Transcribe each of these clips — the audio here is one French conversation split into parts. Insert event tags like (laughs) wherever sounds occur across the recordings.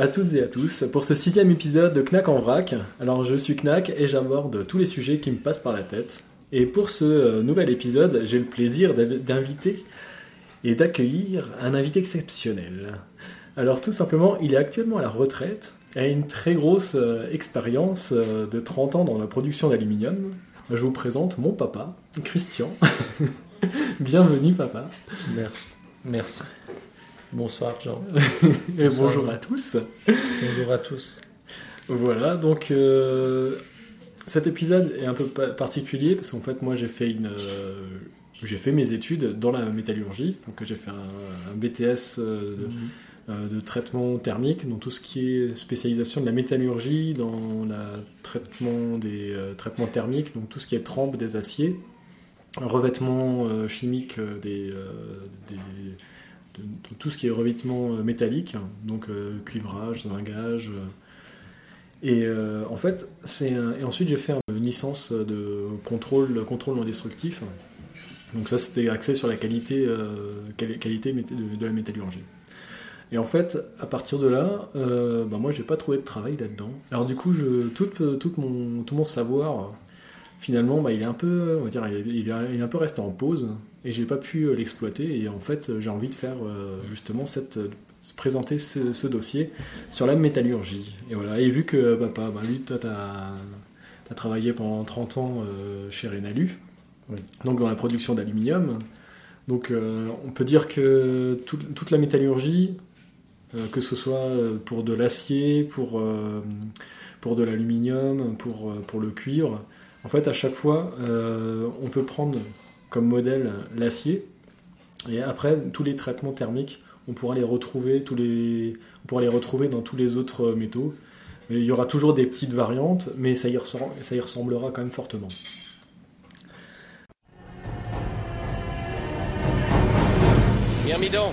À toutes et à tous pour ce sixième épisode de Knack en vrac. Alors je suis Knack et j'aborde tous les sujets qui me passent par la tête. Et pour ce euh, nouvel épisode, j'ai le plaisir d'inviter et d'accueillir un invité exceptionnel. Alors tout simplement, il est actuellement à la retraite et a une très grosse euh, expérience euh, de 30 ans dans la production d'aluminium. Je vous présente mon papa, Christian. (laughs) Bienvenue papa. Merci. Merci. Bonsoir Jean. (laughs) Et Bonsoir. bonjour à tous. Bonjour à tous. Voilà, donc euh, cet épisode est un peu pa- particulier parce qu'en fait moi j'ai fait une euh, j'ai fait mes études dans la métallurgie, donc j'ai fait un, un BTS euh, de, euh, de traitement thermique, donc tout ce qui est spécialisation de la métallurgie, dans le traitement des traitements thermiques, donc tout ce qui est trempe des aciers, revêtement chimique des, des- tout ce qui est revêtement euh, métallique, donc euh, cuivrage, zingage. euh, et en fait, c'est et ensuite j'ai fait un- une licence de contrôle, contrôle non destructif. Donc ça, c'était axé sur la qualité, quali- qualité de, la métallurgie. Et en fait, à partir de là, euh, bah, moi, j'ai pas trouvé de travail là-dedans. Alors du coup, mon, tout mon savoir, finalement, bah, il est un peu, on va dire, il est, il un peu resté en pause, et j'ai pas pu euh, l'exploiter. Et en fait, j'ai envie de faire euh, justement cette, se présenter ce, ce dossier sur la métallurgie. Et voilà. Et vu que papa, bah, lui, toi, t'as as travaillé pendant 30 ans euh, chez Renalu, Oui. donc dans la production d'aluminium. Donc, euh, on peut dire que tout- toute la métallurgie, euh, que ce soit euh, pour de l'acier, pour, euh, pour de l'aluminium, pour, euh, pour le cuivre, en fait, à chaque fois, euh, on peut prendre comme modèle l'acier. Et après, tous les traitements thermiques, on pourra les retrouver, tous les, on pourra les retrouver dans tous les autres métaux. Il y aura toujours des petites variantes, mais ça y, ça y ressemblera quand même fortement. Myrmidon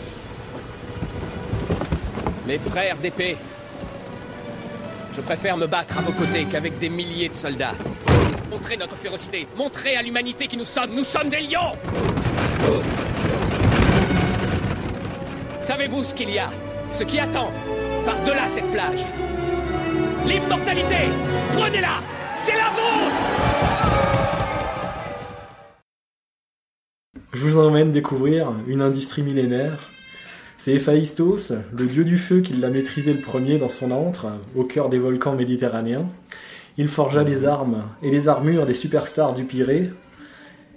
Mes frères d'épée Je préfère me battre à vos côtés qu'avec des milliers de soldats. Montrez notre férocité. Montrez à l'humanité qui nous sommes. Nous sommes des lions. Savez-vous ce qu'il y a Ce qui attend Par-delà cette plage? L'immortalité. Prenez-la. C'est la vôtre. Je vous emmène découvrir une industrie millénaire. C'est Héphaïstos, le dieu du feu qui l'a maîtrisé le premier dans son antre, au cœur des volcans méditerranéens. Il forgea les armes et les armures des superstars du Pirée,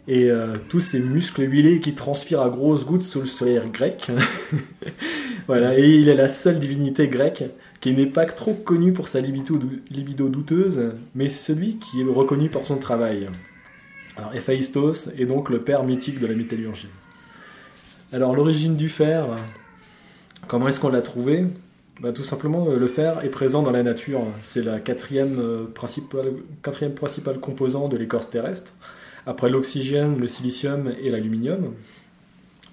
et euh, tous ces muscles huilés qui transpirent à grosses gouttes sous le soleil grec. (laughs) voilà, et il est la seule divinité grecque qui n'est pas trop connue pour sa libido, libido douteuse, mais celui qui est reconnu pour son travail. Alors, Héphaïstos est donc le père mythique de la métallurgie. Alors, l'origine du fer, comment est-ce qu'on l'a trouvé? Bah, Tout simplement, euh, le fer est présent dans la nature. C'est la quatrième, euh, principale, quatrième composant de l'écorce terrestre, après l'oxygène, le silicium et l'aluminium.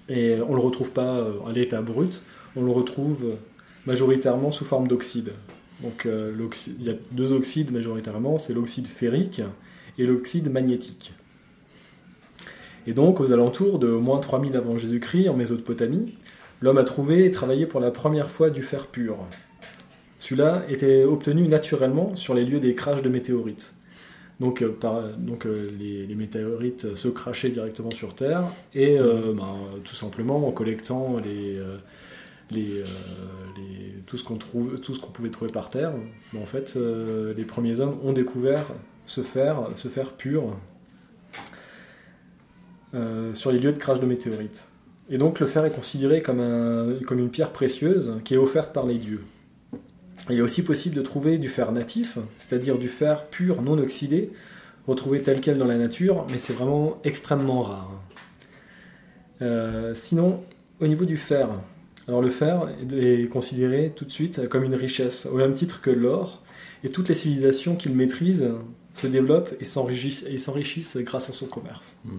Et on ne le retrouve pas euh, à l'état brut, on le retrouve majoritairement sous forme d'oxyde. Donc, il y a deux oxydes majoritairement, c'est l'oxyde ferrique et l'oxyde magnétique. Et donc, aux alentours de moins 3000 avant Jésus-Christ, en Mésopotamie, l'homme a trouvé et travaillé pour la première fois du fer pur. Celui-là était obtenu naturellement sur les lieux des crashs de météorites. Donc, euh, euh, les, météorites se crachaient directement sur Terre, et euh, ben, tout simplement en collectant euh, euh, tout ce qu'on pouvait trouver par terre. ben, en fait, euh, les premiers hommes ont découvert ce fer, pur, euh, sur les lieux de crash de météorites. Et donc le fer est considéré comme, un- comme une pierre précieuse qui est offerte par les dieux. Il est aussi possible de trouver du fer natif, c'est-à-dire du fer pur non oxydé, retrouvé tel quel dans la nature, mais c'est vraiment extrêmement rare. Euh, sinon, au niveau du fer, alors le fer est considéré tout de suite comme une richesse, au même titre que l'or, et toutes les civilisations qu'il maîtrise se développent et s'enrichissent grâce à son commerce. Et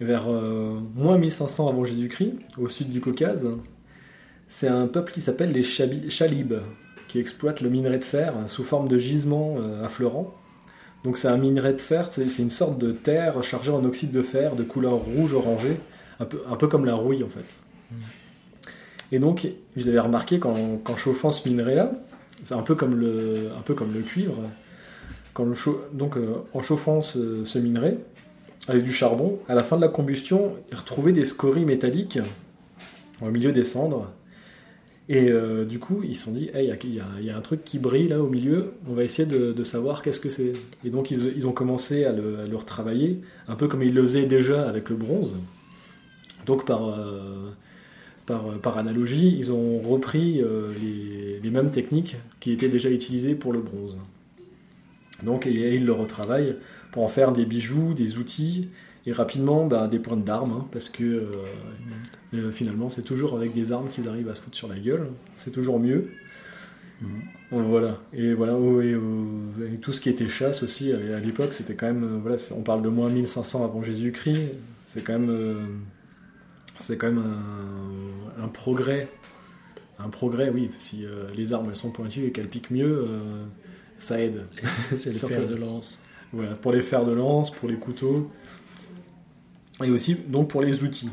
vers euh, moins 1500 avant Jésus-Christ, au sud du Caucase, c'est un peuple qui s'appelle les Chalibes, qui exploitent le minerai de fer sous forme de gisement euh, affleurant. Donc c'est un minerai de fer, c'est une sorte de terre chargée en oxyde de fer de couleur rouge orangé, un peu, comme la rouille en fait. Et donc, vous avez remarqué qu'en chauffant ce minerai-là, c'est un peu comme le, cuivre. Donc, euh, en chauffant ce minerai avec du charbon, à la fin de la combustion, ils retrouvaient des scories métalliques au milieu des cendres. Et euh, du coup, ils se sont dit, il y a- un truc qui brille là au milieu, on va essayer de, savoir qu'est-ce que c'est. Et donc, ils, ont commencé à le, retravailler, un peu comme ils le faisaient déjà avec le bronze. Donc, par, euh, analogie, ils ont repris euh, les, mêmes techniques qui étaient déjà utilisées pour le bronze. Donc, et ils le retravaillent pour en faire des bijoux, des outils, et rapidement bah, des pointes d'armes, hein, parce que euh, euh, finalement, c'est toujours avec des armes qu'ils arrivent à se foutre sur la gueule. C'est toujours mieux. Donc, Voilà. Et voilà. oh, et, euh, et tout ce qui était chasse aussi à l'époque, c'était quand même. euh, voilà, on parle de moins 1500 avant Jésus-Christ. C'est quand même. euh, c'est quand même un, un progrès. Un progrès, oui. Si euh, les armes elles sont pointues et qu'elles piquent mieux, euh, ça aide. C'est le (laughs) fer de lance. Pour les fers de lance, pour les couteaux, et aussi donc pour les outils.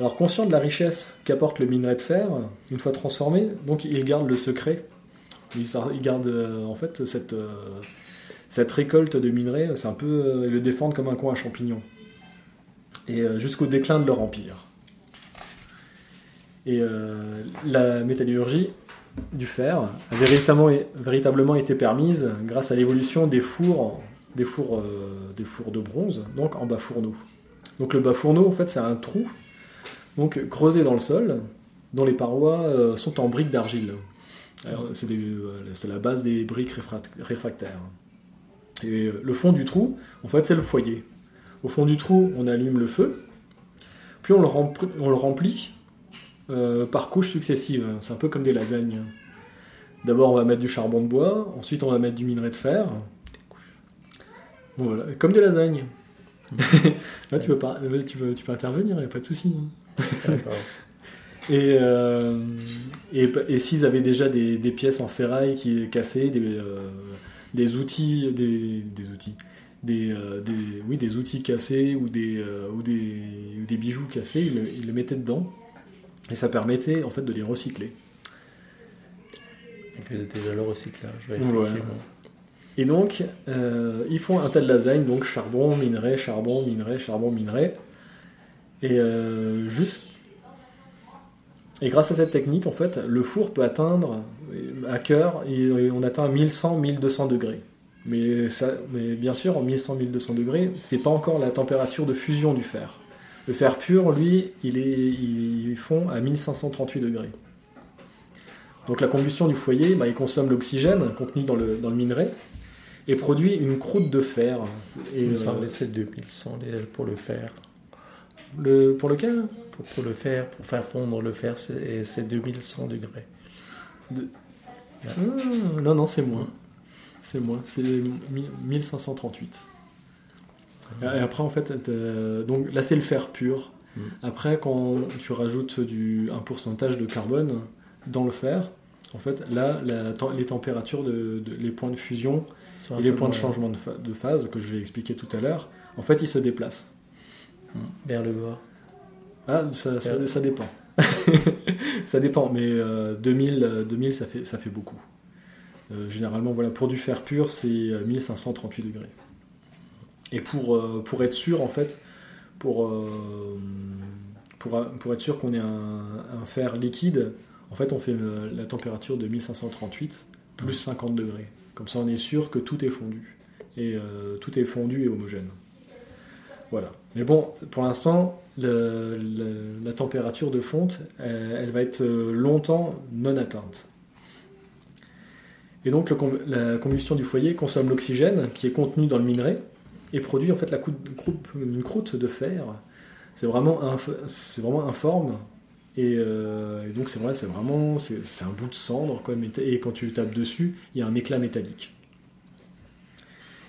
Alors conscient de la richesse qu'apporte le minerai de fer, une fois transformé, donc il garde le secret. Il, garde euh, en fait cette, euh, cette récolte de minerai, c'est un peu euh, le défendent comme un coin à champignons. Et jusqu'au déclin de leur empire. Et la métallurgie du fer a véritablement, été permise grâce à l'évolution des fours, des fours, euh, des fours de bronze, donc en bas fourneau. Donc le bas fourneau, en fait, c'est un trou, donc creusé dans le sol, dont les parois euh, sont en briques d'argile. Euh, c'est la base des briques réfract- réfractaires. Et le fond du trou, en fait, c'est le foyer. Au fond du trou, on allume le feu, puis on le remplit euh, par couches successives. C'est un peu comme des lasagnes. D'abord, on va mettre du charbon de bois, ensuite, on va mettre du minerai de fer. Voilà, comme des lasagnes. (laughs) Là, tu peux, pas, tu peux, tu peux intervenir, il n'y a pas de souci. D'accord. (laughs) Et, euh, et, et s'ils avaient déjà des, des pièces en ferraille qui cassées, des, euh, des outils, des, des outils, des, euh, des- oui, des outils cassés ou des, euh, ou des, ou des bijoux cassés, ils le, ils le mettaient dedans. Et ça permettait en fait de les recycler. On faisait déjà le recyclage, ouais. Et donc, euh, ils font un tel lasagne, donc charbon, minerai, charbon, minerai, charbon, minerai. Et euh, juste. Et grâce à cette technique, en fait, le four peut atteindre euh, à cœur, et et on atteint 1100, 1200 degrés. Mais, ça, mais bien sûr, en 1100, 1200 degrés, c'est pas encore la température de fusion du fer. Le fer pur, lui, il, est, il fond à 1538 degrés. Donc la combustion du foyer, bah, il consomme l'oxygène contenu dans le, dans le minerai et produit une croûte de fer. Et, me euh, c'est 2100 les- pour le fer. le, pour lequel? Pour, pour le fer, pour faire fondre le fer, c'est c'est 2100 degrés. Ah, Non, non, c'est moins. C'est moins, c'est mi- 1538. Et après, en fait, donc là, c'est le fer pur. Mm. Après, quand tu rajoutes du, un pourcentage de carbone dans le fer, en fait, là, la les températures, de, de- les points de fusion et les points de changement de, phase, que je vais expliquer tout à l'heure, en fait, ils se déplacent. Vers le bas. Ah, ça, ça- dépend. (laughs) ça dépend, mais euh, 2000, euh, 2000 ça, fait, ça fait beaucoup. Euh, généralement, voilà, pour du fer pur, c'est euh, 1538 degrés. Et pour, euh, pour être sûr, en fait, pour, euh, pour, pour être sûr qu'on ait un, un fer liquide, en fait, on fait le- la température de 1538 plus 50 degrés. Comme ça, on est sûr que tout est fondu. Et euh, tout est fondu et homogène. Voilà. Mais bon, pour l'instant, la température de fonte, elle, elle va être euh, longtemps non atteinte. Et donc, le la combustion du foyer consomme l'oxygène qui est contenu dans le minerai et produit en fait la croûte, une croûte de fer. C'est vraiment, c'est vraiment informe. Et, euh, et donc, c'est vrai, c'est vraiment c'est un bout de cendre. Quoi, et quand tu tapes dessus, il y a un éclat métallique.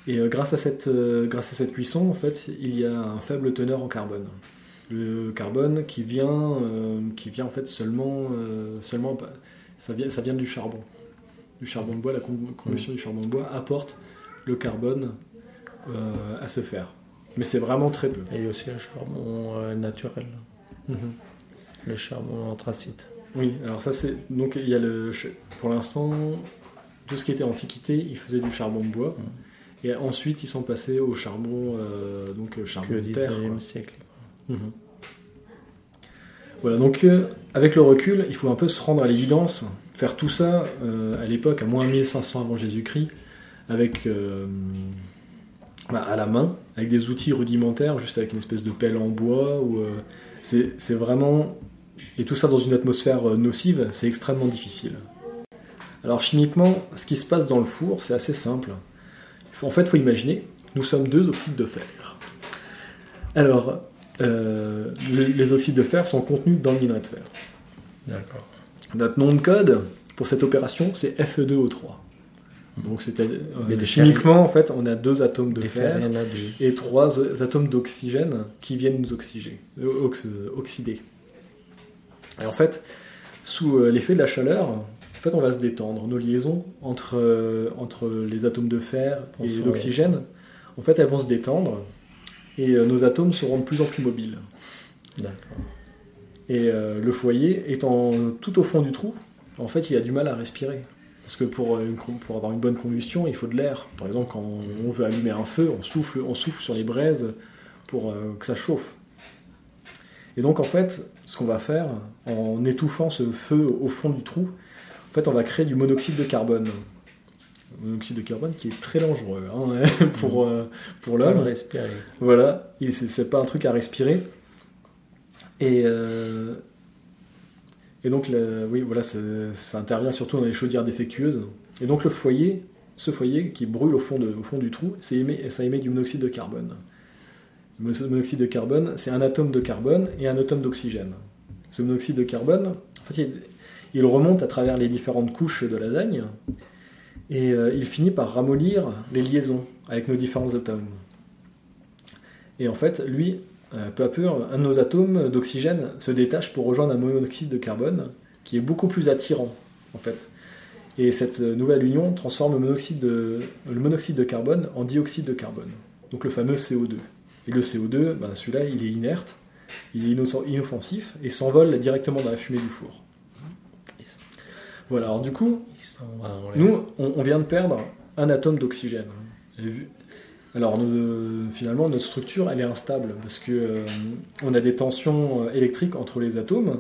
Et euh, grâce, à cette, euh, grâce à cette cuisson, en fait, il y a un faible teneur en carbone. Le carbone qui vient, qui vient en fait seulement, seulement ça, vient, ça vient du charbon. Du charbon de bois, la com- combustion du charbon de bois apporte le carbone euh, à ce fer. Mais c'est vraiment très peu. Et aussi un charbon euh, naturel. Mhm. le charbon anthracite. Oui, alors ça c'est donc il y a le pour l'instant tout ce qui était antiquité, ils faisaient du charbon de bois et ensuite ils sont passés au charbon euh, donc charbon de terre. 19e quoi. siècle. Mhm. Voilà, donc avec le recul, il faut un peu se rendre à l'évidence, faire tout ça à l'époque, à moins 1500 avant Jésus-Christ, avec à la main, avec des outils rudimentaires, juste avec une espèce de pelle en bois, ou euh, c'est vraiment et tout ça dans une atmosphère euh, nocive, c'est extrêmement difficile. Alors chimiquement, ce qui se passe dans le four, c'est assez simple. En fait, il faut imaginer, nous sommes deux oxydes de fer. Alors, euh, les, les oxydes de fer sont contenus dans le minerai de fer. D'accord. Notre nom de code pour cette opération, c'est Fe2O3. Donc, c'était euh, chimiquement, en fait, on a deux atomes de fer et trois atomes d'oxygène qui viennent nous oxyger, euh, ox- oxyder. Et en fait, sous euh, l'effet de la chaleur, en fait, on va se détendre. Nos liaisons entre, euh, entre les atomes de fer et Ensemble. d'oxygène, en fait, elles vont se détendre et euh, nos atomes seront de plus en plus mobiles. Et euh, le foyer étant tout au fond du trou, en fait, il a du mal à respirer. Parce que pour, euh, une pour avoir une bonne combustion, il faut de l'air. Par exemple, quand on veut allumer un feu, on souffle, on souffle sur les braises pour euh, que ça chauffe. Et donc, en fait, ce qu'on va faire, en étouffant ce feu au fond du trou, en fait, on va créer du monoxyde de carbone. Le monoxyde de carbone qui est très dangereux hein, (laughs) pour, euh, pour l'homme. respirer. Voilà, c'est pas un truc à respirer. Et, euh, et donc, oui, voilà, ça, intervient surtout dans les chaudières défectueuses. Et donc, le foyer, ce foyer qui brûle au fond, du trou, ça émet du monoxyde de carbone. Le mono- monoxyde de carbone, c'est un atome de carbone et un atome d'oxygène. Ce monoxyde de carbone, en fait, il, remonte à travers les différentes couches de lasagne et euh, il finit par ramollir les liaisons avec nos différents atomes. Et en fait, lui, peu à peu, un de nos atomes d'oxygène se détache pour rejoindre un monoxyde de carbone qui est beaucoup plus attirant, en fait. Et cette euh, nouvelle union transforme le monoxyde de, le monoxyde de carbone en dioxyde de carbone, donc le fameux CO2. Et le CO2, ben, celui-là, il est inerte, il est inoffensif et s'envole directement dans la fumée du four. Voilà, alors du coup, nous, on vient de perdre un atome d'oxygène. Alors, nous- finalement, notre structure, elle est instable parce que euh, on a des tensions euh, électriques entre les atomes.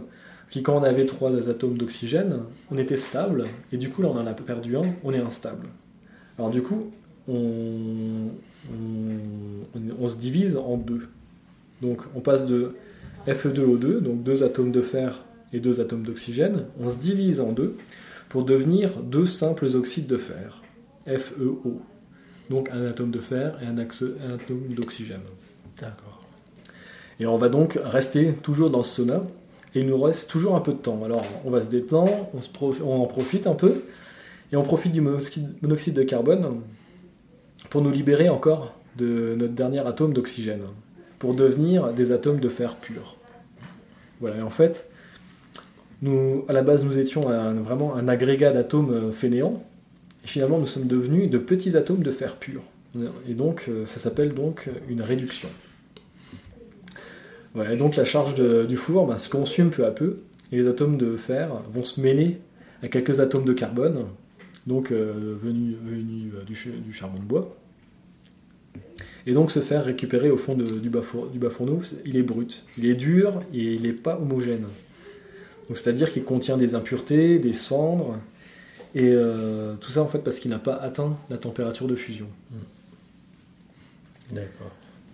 Qui, quand on avait trois atomes d'oxygène, on était stable, et du coup, là, on en a perdu un, on est instable. Alors, du coup, on se divise en deux. Donc, on passe de Fe2O2, donc deux atomes de fer et deux atomes d'oxygène, on se divise en deux pour devenir deux simples oxydes de fer, FeO. Donc un atome de fer et un, axe- un atome d'oxygène. D'accord. Et on va donc rester toujours dans ce sauna, et il nous reste toujours un peu de temps. Alors on va se détendre, on, se profi- on en profite un peu, et on profite du monoxyde, de carbone pour nous libérer encore de notre dernier atome d'oxygène, pour devenir des atomes de fer pur. Voilà, et en fait, nous, à la base, nous étions un- vraiment un agrégat d'atomes euh, fainéants, et finalement, nous sommes devenus de petits atomes de fer pur. Et donc, euh, ça s'appelle donc une réduction. Voilà, et donc la charge du four ben, se consume peu à peu, et les atomes de fer vont se mêler à quelques atomes de carbone, donc euh, venus, euh, du, ch- du charbon de bois, et donc se faire récupérer au fond du, bas four- du il est brut, il est dur et il n'est pas homogène. C'est-à-dire qu'il contient des impuretés, des cendres, et euh, tout ça en fait parce qu'il n'a pas atteint la température de fusion. D'accord.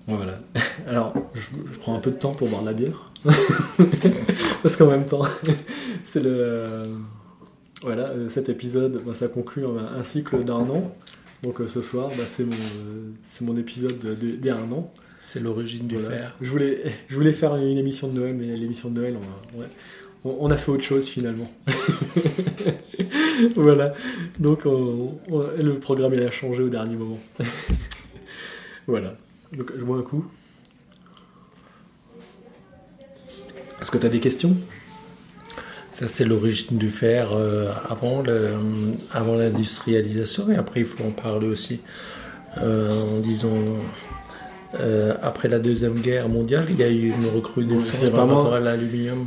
Voilà. (laughs) Alors, je, je prends un peu de temps pour boire de la bière. (laughs) Parce qu'en même temps, (laughs) c'est le. euh, Voilà, euh, cet épisode, bah, ça conclut un, cycle d'un an. Donc ce soir, bah, c'est mon, c'est mon épisode de- de- d'il y a un an. C'est l'origine du fer. Je voulais, je voulais faire une émission de Noël, mais l'émission de Noël, on a, ouais, on, on a fait autre chose finalement. (laughs) voilà. Donc on- on- le programme il a changé au dernier moment. (laughs) voilà. Donc je bois un coup. Est-ce que tu as des questions? Ça, c'est l'origine du fer euh, avant le- avant l'industrialisation. Et après, il faut en parler aussi euh, en disant euh, après la Deuxième Guerre mondiale, il y a eu une recrudescence par rapport à l'aluminium.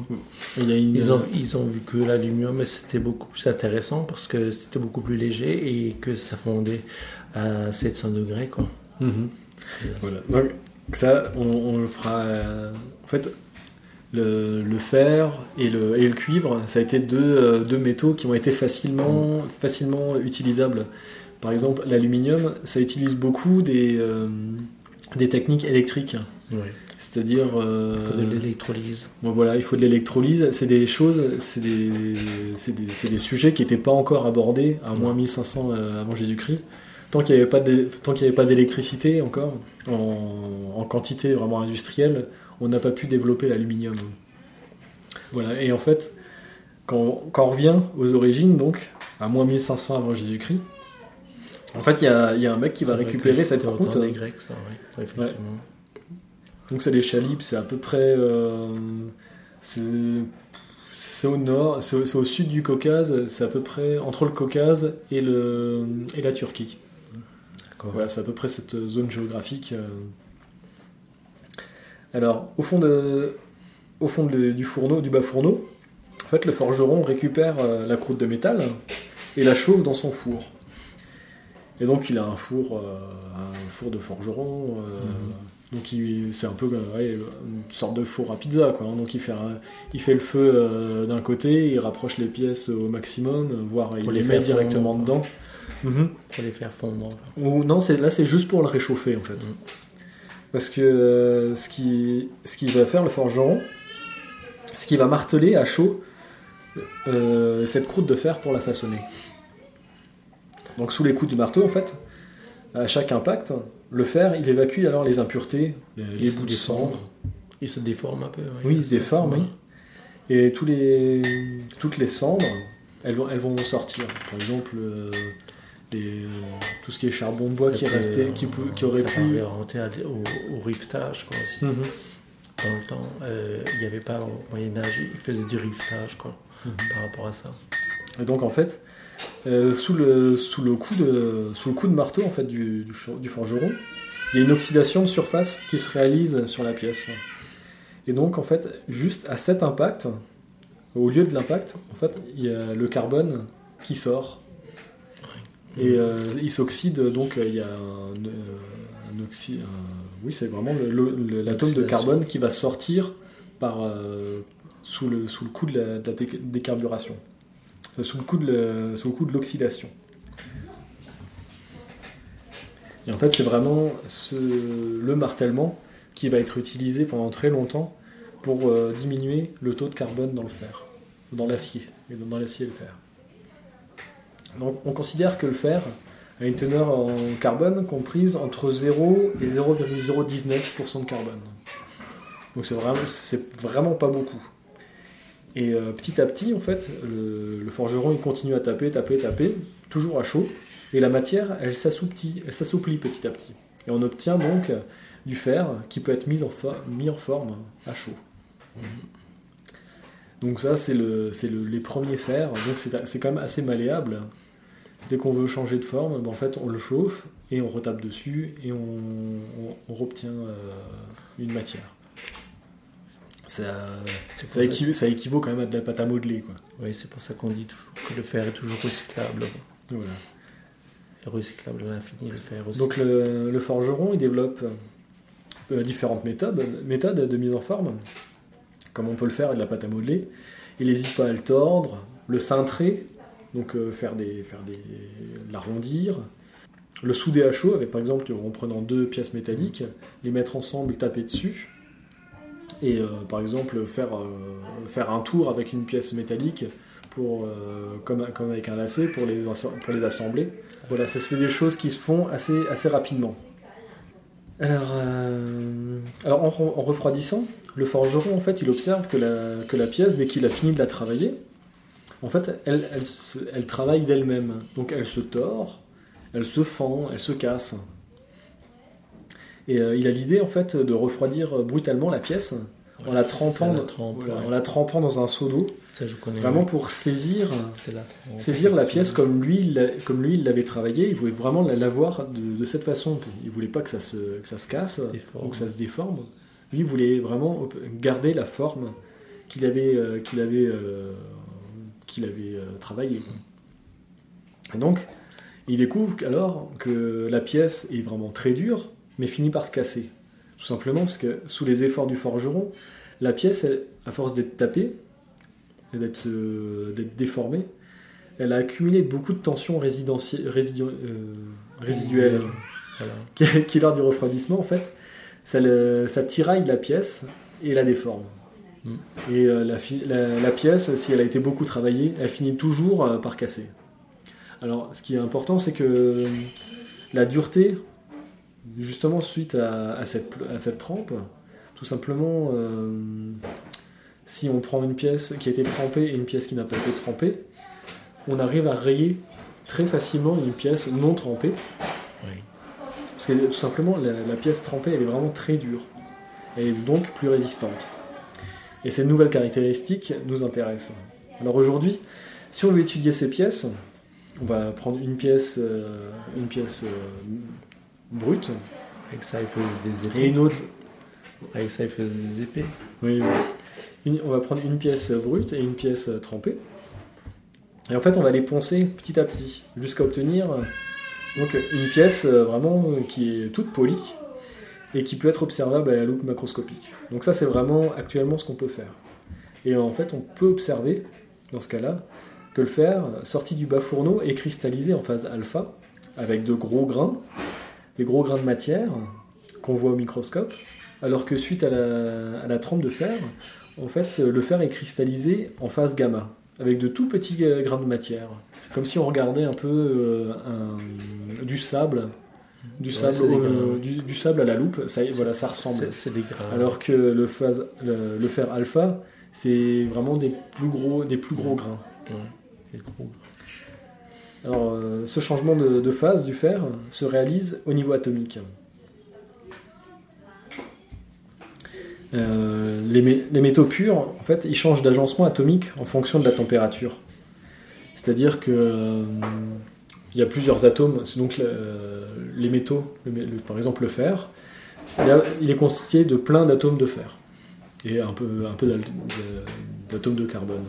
Une- Ils ont, ils ont vu que l'aluminium, c'était beaucoup plus intéressant parce que c'était beaucoup plus léger et que ça fondait à 700 degrés. Quoi. Mhm. Voilà. Donc ça, on, on le fera. euh, en fait, le, le fer et le, et le cuivre, ça a été deux, euh, deux métaux qui ont été facilement, facilement utilisables. Par exemple, l'aluminium, ça utilise beaucoup des, euh, des techniques électriques. C'est-à-dire, euh, Il faut de l'électrolyse. bon, voilà, il faut de l'électrolyse. C'est des choses, c'est des, c'est des, c'est des sujets qui n'étaient pas encore abordés à moins 1500 euh, avant Jésus-Christ. Tant qu'il n'y avait pas d'é- tant qu'il n'y avait pas d'électricité encore, en, en quantité vraiment industrielle, on n'a pas pu développer l'aluminium. Voilà, et en fait, quand, quand on revient aux origines, donc, à moins 1500 avant Jésus-Christ, en fait, il y a, il y a un mec qui va récupérer cette croûte. temps des Grecs, ça, ouais. Donc c'est les Chalybes, c'est à peu près... euh, c'est au nord, c'est au, sud du Caucase, c'est à peu près entre le Caucase et, le, et la Turquie. D'accord. Voilà, c'est à peu près cette zone géographique. euh. Alors, au fond, de, au fond de- du fourneau, du bas fourneau, en fait, le forgeron récupère euh, la croûte de métal et la chauffe dans son four. Et donc, il a un four, euh, un four de forgeron. euh, Donc, il- c'est un peu euh, ouais, une sorte de four à pizza, quoi. hein. Donc, il fait, un- il fait le feu euh, d'un côté, il rapproche les pièces au maximum, voire il les, les met directement fondre. dedans. Mhm. Pour les faire fondre. Ou non, c'est là c'est juste pour le réchauffer en fait. Mm. Parce que euh, ce qui ce qu'il va faire le forgeron, c'est qu'il va marteler à chaud euh, cette croûte de fer pour la façonner. Donc sous les coups du marteau en fait, à chaque impact, le fer il évacue alors les impuretés, les, bouts de déforme. cendre. Il se déforme un peu. Oui, il se déforme, oui. Et tous les, toutes les cendres, elles vont, elles vont sortir. Par exemple, euh, les, tout ce qui est charbon de bois Ça qui est resté, euh, qui, qui aurait ça pu. à- au, au rivetage. Quoi, aussi. Mhm. Dans le temps, euh, il n'y avait pas au Moyen-Âge, ils faisaient du rivetage quoi, Mhm. par rapport à ça. Et donc en fait, euh, sous, le, sous, le coup de, sous le coup de marteau en fait, du, du, forgeron, il y a une oxydation de surface qui se réalise sur la pièce. Et donc en fait, juste à cet impact, au lieu de l'impact, en fait, il y a le carbone qui sort. Et euh, il s'oxyde, donc euh, il y a un, un oxy- un- oui, c'est vraiment l'atome de carbone qui va sortir par, euh, sous, le, sous le coup de la, de la dé- décarburation, sous le coup de l'oxydation. Et en fait, c'est vraiment le martèlement qui va être utilisé pendant très longtemps pour euh, diminuer le taux de carbone dans le fer, dans l'acier, et dans l'acier et le fer. Donc on considère que le fer a une teneur en carbone comprise entre 0 et 0,019% de carbone. Donc c'est vraiment, c'est vraiment pas beaucoup. Et euh, petit à petit, en fait, le, forgeron il continue à taper, taper, taper, toujours à chaud, et la matière, elle s'assouplit, elle s'assouplit petit à petit. Et on obtient donc du fer qui peut être mis en, forme à chaud. Donc ça, c'est le, c'est le- les premiers fers. Donc c'est, quand même assez malléable. Dès qu'on veut changer de forme, ben, en fait, on le chauffe et on retape dessus et on, on, on obtient euh, une matière. Ça, équivaut, ça équivaut quand même à de la pâte à modeler. Quoi. Oui, c'est pour ça qu'on dit toujours que le fer est toujours recyclable. Voilà. Recyclable à l'infini, le fer aussi. Donc le, le forgeron, il développe euh, différentes méthodes, méthodes de mise en forme, comme on peut le faire avec de la pâte à modeler. Il n'hésite pas à le tordre, le cintrer, donc euh, faire des, faire des, l'arrondir, le souder à chaud, avec par exemple en prenant deux pièces métalliques, les mettre ensemble, taper dessus, et euh, par exemple faire, euh, faire un tour avec une pièce métallique pour, euh, comme, comme avec un lacet pour les, pour les assembler. Voilà, c'est des choses qui se font assez, assez rapidement. Alors, euh, alors en, en refroidissant, le forgeron en fait il observe que la, que la pièce, dès qu'il a fini de la travailler, en fait elle, elle travaille d'elle-même. Donc elle se tord, elle se fend, elle se casse. Et euh, il a l'idée en fait de refroidir brutalement la pièce en la trempant, ça, la dans- trempe, voilà, ouais. en la trempant dans un seau d'eau, Ça, je connais. vraiment pour saisir, la trempe. saisir la pièce comme lui, il comme lui il l'avait travaillé. Il voulait vraiment la, la voir de, de cette façon. Il voulait pas que ça se, que ça se casse ou que ça se déforme. Lui, il voulait vraiment garder la forme qu'il avait, euh, qu'il avait, euh, qu'il avait euh, travaillé. Et donc, il découvre alors que la pièce est vraiment très dure, mais finit par se casser. Tout simplement parce que sous les efforts du forgeron, la pièce, elle, à force d'être tapée et d'être euh, d'être déformée, elle a accumulé beaucoup de tensions résidu- euh, résiduelles Voilà. (laughs) qui, qui, lors du refroidissement, en fait, ça, le- ça tiraille la pièce et la déforme. Mm. Et euh, la, fi- la- la pièce, si elle a été beaucoup travaillée, elle finit toujours par casser. Alors, ce qui est important, c'est que la dureté, justement suite à, à cette, pl- à cette trempe, tout simplement, euh, si on prend une pièce qui a été trempée et une pièce qui n'a pas été trempée, on arrive à rayer très facilement une pièce non trempée. Oui. Parce que tout simplement, la, la pièce trempée, elle est vraiment très dure. Elle est donc plus résistante. Et ces nouvelles caractéristiques nous intéressent. Alors aujourd'hui, si on veut étudier ces pièces, on va prendre une pièce, euh, une pièce euh, brute Avec ça, il faisait des et épées. une autre. Avec ça, il faisait des épées. Oui, oui. Une- on va prendre une pièce brute et une pièce trempée. Et en fait, on va les poncer petit à petit jusqu'à obtenir euh, donc une pièce euh, vraiment euh, qui est toute polie et qui peut être observable à la loupe macroscopique. Donc ça, c'est vraiment actuellement ce qu'on peut faire. Et en fait, on peut observer dans ce cas-là que le fer sorti du bas fourneau est cristallisé en phase alpha avec de gros grains, des gros grains de matière qu'on voit au microscope, alors que suite à la, à la trempe de fer, en fait, le fer est cristallisé en phase gamma, avec de tout petits euh, grains de matière, comme si on regardait un peu euh, un- du sable, du, sable du, du à la loupe, ça, voilà, ça ressemble. Alors que le, phase, le, le fer alpha, c'est vraiment des plus gros, des plus gros grains. Ouais. Alors, euh, ce changement de, phase du fer se réalise au niveau atomique. Euh, les, mé- les métaux purs, en fait, ils changent d'agencement atomique en fonction de la température. C'est-à-dire que euh, il y a plusieurs atomes. C'est donc les métaux, par exemple le fer, il, est constitué de plein d'atomes de fer et un peu, d'atomes de carbone.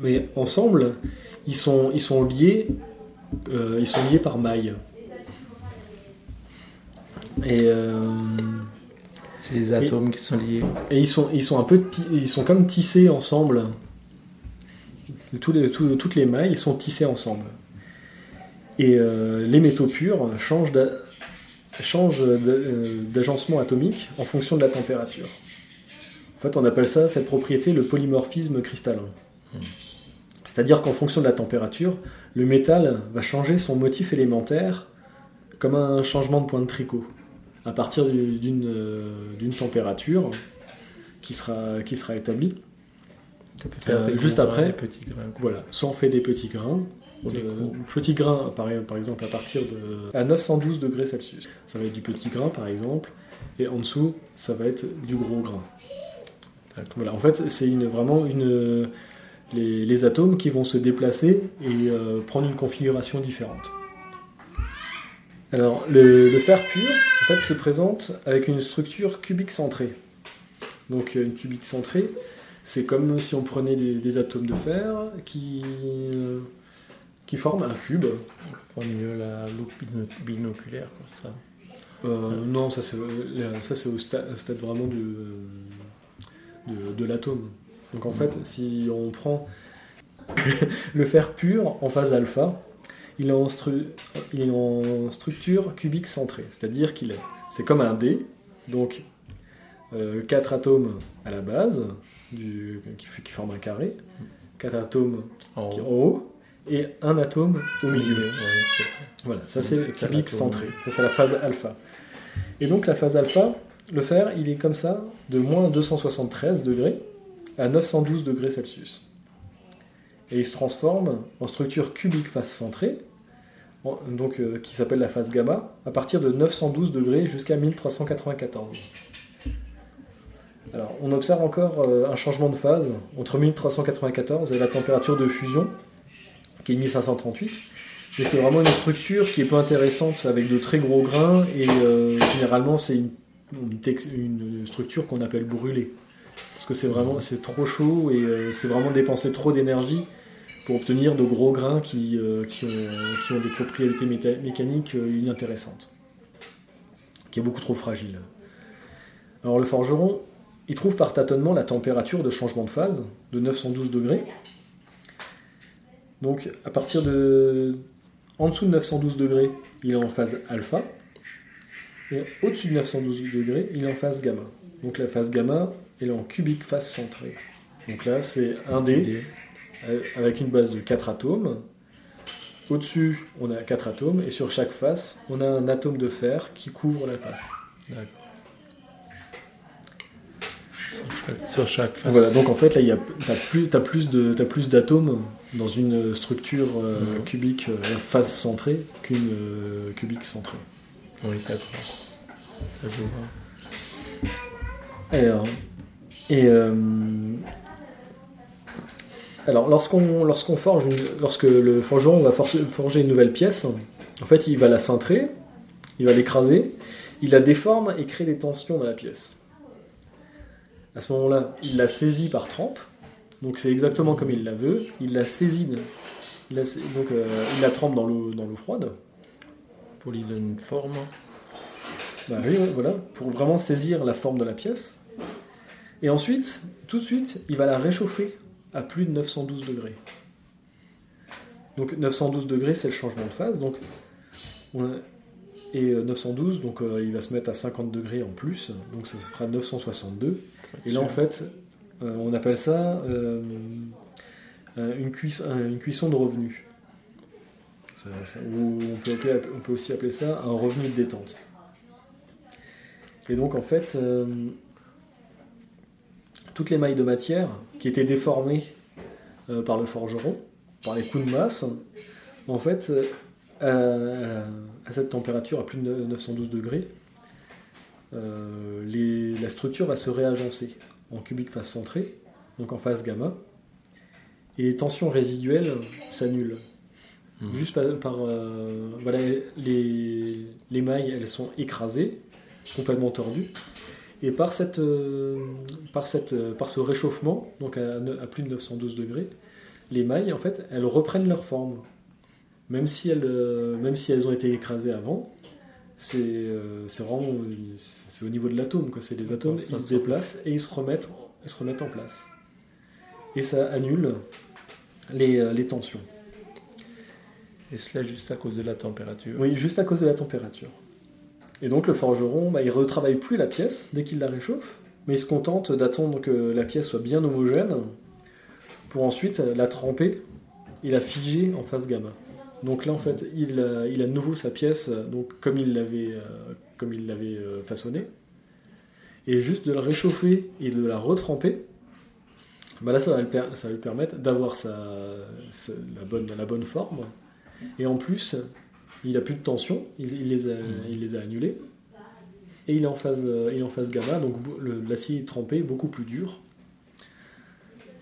Mais ensemble, ils sont, ils sont liés, euh, ils sont liés par mailles. Et, euh, C'est les atomes qui sont liés. et ils sont, ils sont un peu, ils sont comme tissés ensemble. Tous les, tous- toutes les mailles sont tissées ensemble. Et euh, les métaux purs changent d'a- changent d'a- d'agencement atomique en fonction de la température. En fait, on appelle ça, cette propriété, le polymorphisme cristallin. C'est-à-dire qu'en fonction de la température, le métal va changer son motif élémentaire comme un changement de point de tricot à partir d'une euh, d'une température qui sera, qui sera établie. Ça peut faire Euh, juste après- petits grains. Voilà, soit on fait des petits grains, des petits grains par, par exemple à partir de à 912 degrés Celsius. Ça va être du petit grain par exemple, et en dessous ça va être du gros grain. Voilà, en fait c'est une, vraiment une les, les atomes qui vont se déplacer et euh, prendre une configuration différente. Alors le, le fer pur en fait se présente avec une structure cubique centrée. Donc une cubique centrée, c'est comme si on prenait des, des atomes de fer qui, euh, qui forment un cube. Mieux la loupe binoculaire comme ça. Euh, non, ça c'est ça c'est au sta- au stade vraiment de, de, de l'atome. Donc en fait, si on prend (laughs) le fer pur en phase alpha, il est en, stru- il est en structure cubique centrée, c'est-à-dire qu'il est c'est comme un dé, donc euh, quatre atomes à la base du, qui, forment un carré, quatre atomes En qui- haut. haut et un atome au milieu. Ouais. Voilà, ça c'est le cubique centré. Ça c'est la phase alpha. Et donc la phase alpha, le fer, il est comme ça, de moins 273 degrés à 912 degrés Celsius. Et il se transforme en structure cubique phase centrée, en- donc, euh, qui s'appelle la phase gamma, à partir de 912 degrés jusqu'à 1394. Alors, on observe encore euh, un changement de phase entre 1394 et la température de fusion, qui est 1538. Et c'est vraiment une structure qui est peu intéressante avec de très gros grains et euh, généralement c'est une structure qu'on appelle brûlée. Parce que c'est vraiment c'est trop chaud et euh, c'est vraiment dépenser trop d'énergie pour obtenir de gros grains qui, euh, qui, ont, qui ont des propriétés mécaniques euh, inintéressantes. Qui est beaucoup trop fragile. Alors le forgeron, il trouve par tâtonnement la température de changement de phase de 912 degrés. Donc à partir de en dessous de 912 degrés, il est en phase alpha. Et au-dessus de 912 degrés, il est en phase gamma. Donc la phase gamma, elle est en cubique phase centrée. Donc là, c'est un dé euh, avec une base de 4 atomes. Au-dessus, on a 4 atomes. Et sur chaque face, on a un atome de fer qui couvre la face. D'accord. Sur chaque face. Voilà, donc en fait, là, il y a, t'as plus, plus de, t'as plus d'atomes dans une structure euh, cubique euh, phase centrée qu'une euh, cubique centrée. Oui, d'accord. Ça, je vois. Alors, et euh, alors lorsqu'on lorsqu'on forge, une- lorsque le forgeron va forcer- forger une nouvelle pièce, en fait, il va la cintrer, il va l'écraser, il la déforme et crée des tensions dans la pièce. À ce moment-là, il la saisit par trempe, donc c'est exactement comme il la veut. Il la saisit, il la, sa- donc euh, il la trempe dans l'eau dans l'eau froide. Pour lui donner une forme. Bah oui, voilà, pour vraiment saisir la forme de la pièce. Et ensuite, tout de suite, il va la réchauffer à plus de 912 degrés. Donc 912 degrés, c'est le changement de phase. Donc, et euh, 912, donc euh, il va se mettre à 50 degrés en plus, donc ça se fera 962. Et là, en fait, euh, on appelle ça euh, euh, une, cuis- euh, une cuisson de revenu. Ça- ça- ou on, peut appeler- on peut aussi appeler ça un revenu de détente. Et donc, en fait, euh, toutes les mailles de matière qui étaient déformées euh, par le forgeron, par les coups de masse, en fait, euh, à, à cette température, à plus de 912 degrés, euh, les- la structure va se réagencer en cubique phase centrée, donc en phase gamma, et les tensions résiduelles s'annulent. Mhm. Juste par, par, euh, voilà, les, les mailles, elles sont écrasées, complètement tordues, et par, cette, euh, par, cette, euh, par ce réchauffement, donc à, plus de 912 degrés, les mailles, en fait, elles reprennent leur forme. Même si elles, euh, même si elles ont été écrasées avant, c'est vraiment c'est au niveau de l'atome. C'est les atomes, ils se déplacent et ils se remettent, ils se remettent en place. Et ça annule les, les tensions. Et cela juste à cause de la température. Oui, juste à cause de la température. Et donc le forgeron, bah, il retravaille plus la pièce dès qu'il la réchauffe, mais il se contente d'attendre que la pièce soit bien homogène pour ensuite la tremper et la figer en phase gamma. Donc là, en fait, il a, il a de nouveau sa pièce euh, donc comme il l'avait euh, euh, façonnée, et juste de la réchauffer et de la retremper. Bah là, ça va, lui permettre d'avoir la bonne forme. Et en plus, il a plus de tension, il, il les, a, il les a annulés. Et il est en phase, euh, il est en phase gamma, donc l'acier est trempé, beaucoup plus dur.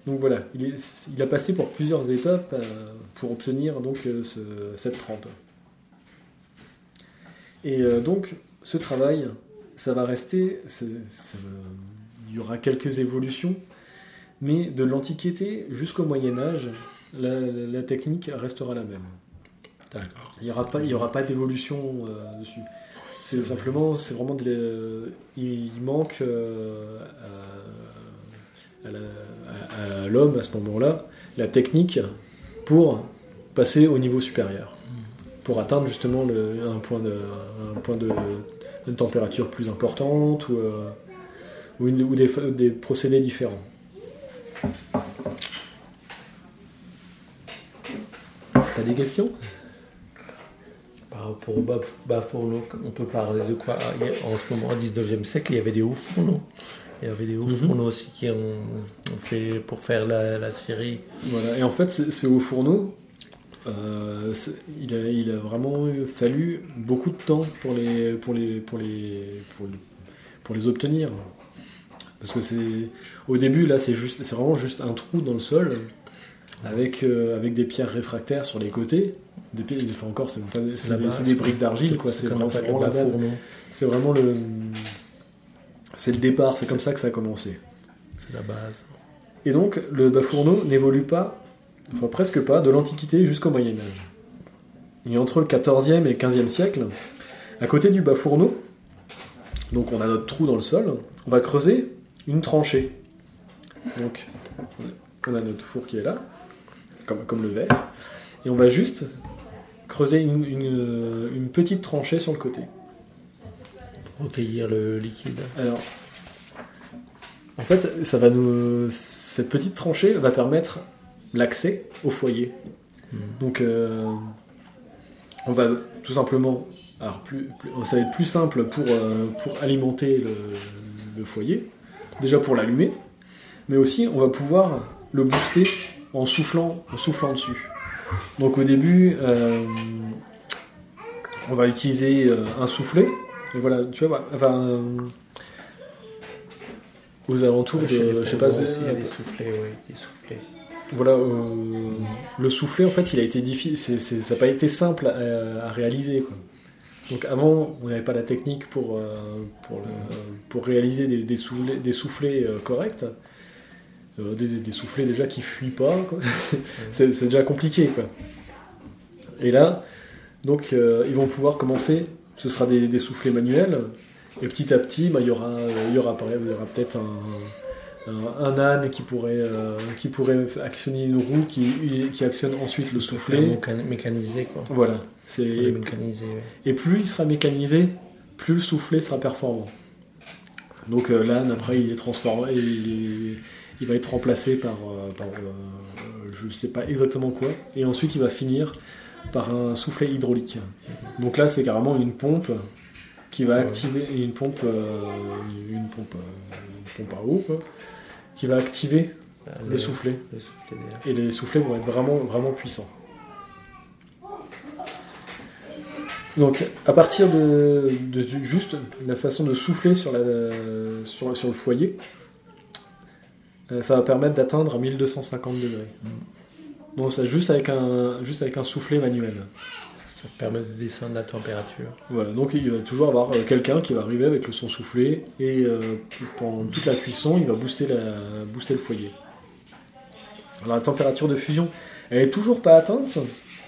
Donc voilà, il, est- il a passé pour plusieurs étapes euh, pour obtenir donc euh, ce- cette trempe. Et euh, donc ce travail, ça va rester, ça il y aura quelques évolutions, mais de l'Antiquité jusqu'au Moyen Âge, la, la technique restera la même. Il n'y aura pas, aura pas d'évolution euh, dessus. C'est simplement, c'est vraiment la- il, manque euh, à, l'homme à ce moment-là la technique pour passer au niveau supérieur, pour atteindre justement un point de, un point de, une température plus importante ou, euh, ou des, des procédés différents. T'as des questions? Par rapport au bas, bas fourneau, on peut parler de quoi? En ce moment, au 19e siècle, il y avait des hauts fourneaux. Il y avait des hauts Mhm. fourneaux aussi qui ont, ont fait pour faire la, la scierie. Voilà, et en fait, c'est c'est au fourneau. euh, il, a, il a vraiment fallu beaucoup de temps pour les, pour les, pour les, pour les, pour les obtenir. Parce que c'est au début là c'est juste c'est vraiment juste un trou dans le sol avec euh, avec des pierres réfractaires sur les côtés. Des pierres, enfin encore c'est des, des briques d'argile quoi. C'est vraiment, le la base. bas-fourneau. C'est vraiment le c'est le départ. C'est comme ça que ça a commencé. C'est la base. Et donc le bas-fourneau n'évolue pas, enfin presque pas, de l'Antiquité jusqu'au Moyen Âge. Et entre le 14e et le 15e siècle, à côté du bas-fourneau, donc on a notre trou dans le sol, on va creuser une tranchée. Donc on a notre four qui est là, comme, comme le verre, et on va juste creuser une, une- une petite tranchée sur le côté. Recueillir le liquide. Alors, en fait, ça va nous, cette petite tranchée va permettre l'accès au foyer. Mhm. Donc, euh, on va tout simplement, alors plus, plus- ça va être plus simple pour, euh, pour alimenter le, le foyer, déjà pour l'allumer, mais aussi on va pouvoir le booster en soufflant, en soufflant dessus. Donc au début, euh, on va utiliser euh, un soufflet. Et voilà, tu vois, enfin, euh, aux alentours de, je sais pas, aussi, il y a des soufflets, oui, des soufflets. voilà, euh, le soufflet en fait, il a été difficile, ça n'a pas été simple à, à réaliser. Quoi. Donc avant, on n'avait pas la technique pour, euh, pour, le- pour réaliser des, des soufflets, des soufflets euh, corrects. Euh, des, des soufflets déjà qui fuient pas, (laughs) c'est déjà compliqué. Quoi. Et là, donc euh, ils vont pouvoir commencer, ce sera des, des soufflets manuels, et petit à petit, bah, il y aura, il y aura, il y aura peut-être un, un, un âne qui pourrait, euh, qui pourrait actionner une roue qui, qui actionne ensuite le soufflet. Mécan- Mécanisé, quoi. Voilà. C'est ouais. et plus il sera mécanisé, plus le soufflet sera performant. Donc euh, l'âne après il est transformé, il, est- il va être remplacé par, euh, par, euh, je sais pas exactement quoi, et ensuite il va finir par un soufflet hydraulique. Donc là c'est carrément une pompe qui va activer une pompe, euh, une pompe, une pompe à eau quoi, qui va activer le Les- soufflet Le soufflet et les soufflets vont être vraiment, vraiment puissants. Donc, à partir de, de- de juste la façon de souffler sur, la, sur, sur le foyer, ça va permettre d'atteindre 1250 degrés. Donc, ça juste avec un, juste avec un soufflet manuel. Ça permet de descendre la température. Voilà, donc il va toujours avoir euh, quelqu'un qui va arriver avec le son soufflé et euh, pendant toute la cuisson, il va booster, la, booster le foyer. Alors la température de fusion, elle est toujours pas atteinte,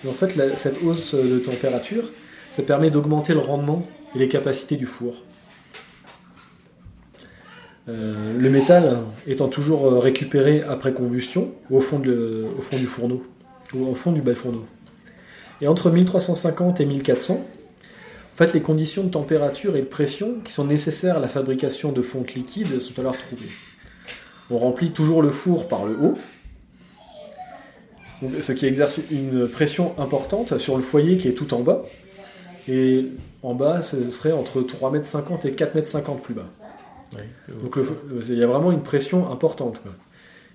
mais en fait la- cette hausse de température, ça permet d'augmenter le rendement et les capacités du four. Euh, le métal étant toujours euh, récupéré après combustion au fond, du fourneau, ou au fond du bas fourneau. Et entre 1350 et 1400, en fait, les conditions de température et de pression qui sont nécessaires à la fabrication de fonte liquide sont alors trouvées. On remplit toujours le four par le haut, ce qui exerce une pression importante sur le foyer qui est tout en bas. Et en bas, ce serait entre 3,50 m et 4,50 m plus bas. Donc le- le- il y a vraiment une pression importante. quoi.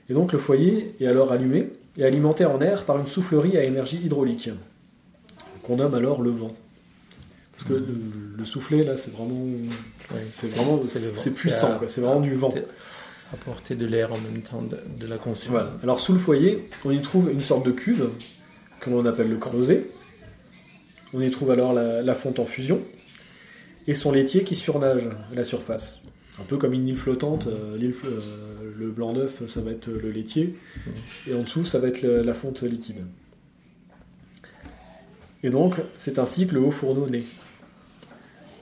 Et donc le foyer est alors allumé et alimenté en air par une soufflerie à énergie hydraulique, qu'on nomme alors le vent. Parce que le, le soufflet, là, c'est vraiment, c'est vraiment, c'est puissant, c'est vraiment du vent. Apporter de l'air en même temps de, de la consommation. Voilà. Alors sous le foyer, on y trouve une sorte de cuve, que l'on appelle le creuset. On y trouve alors la, la fonte en fusion et son laitier qui surnage à la surface. Un peu comme une île flottante, euh, euh, le blanc d'œuf, ça va être le laitier, et en dessous, ça va être la fonte liquide. Et donc, c'est ainsi que le haut fourneau naît.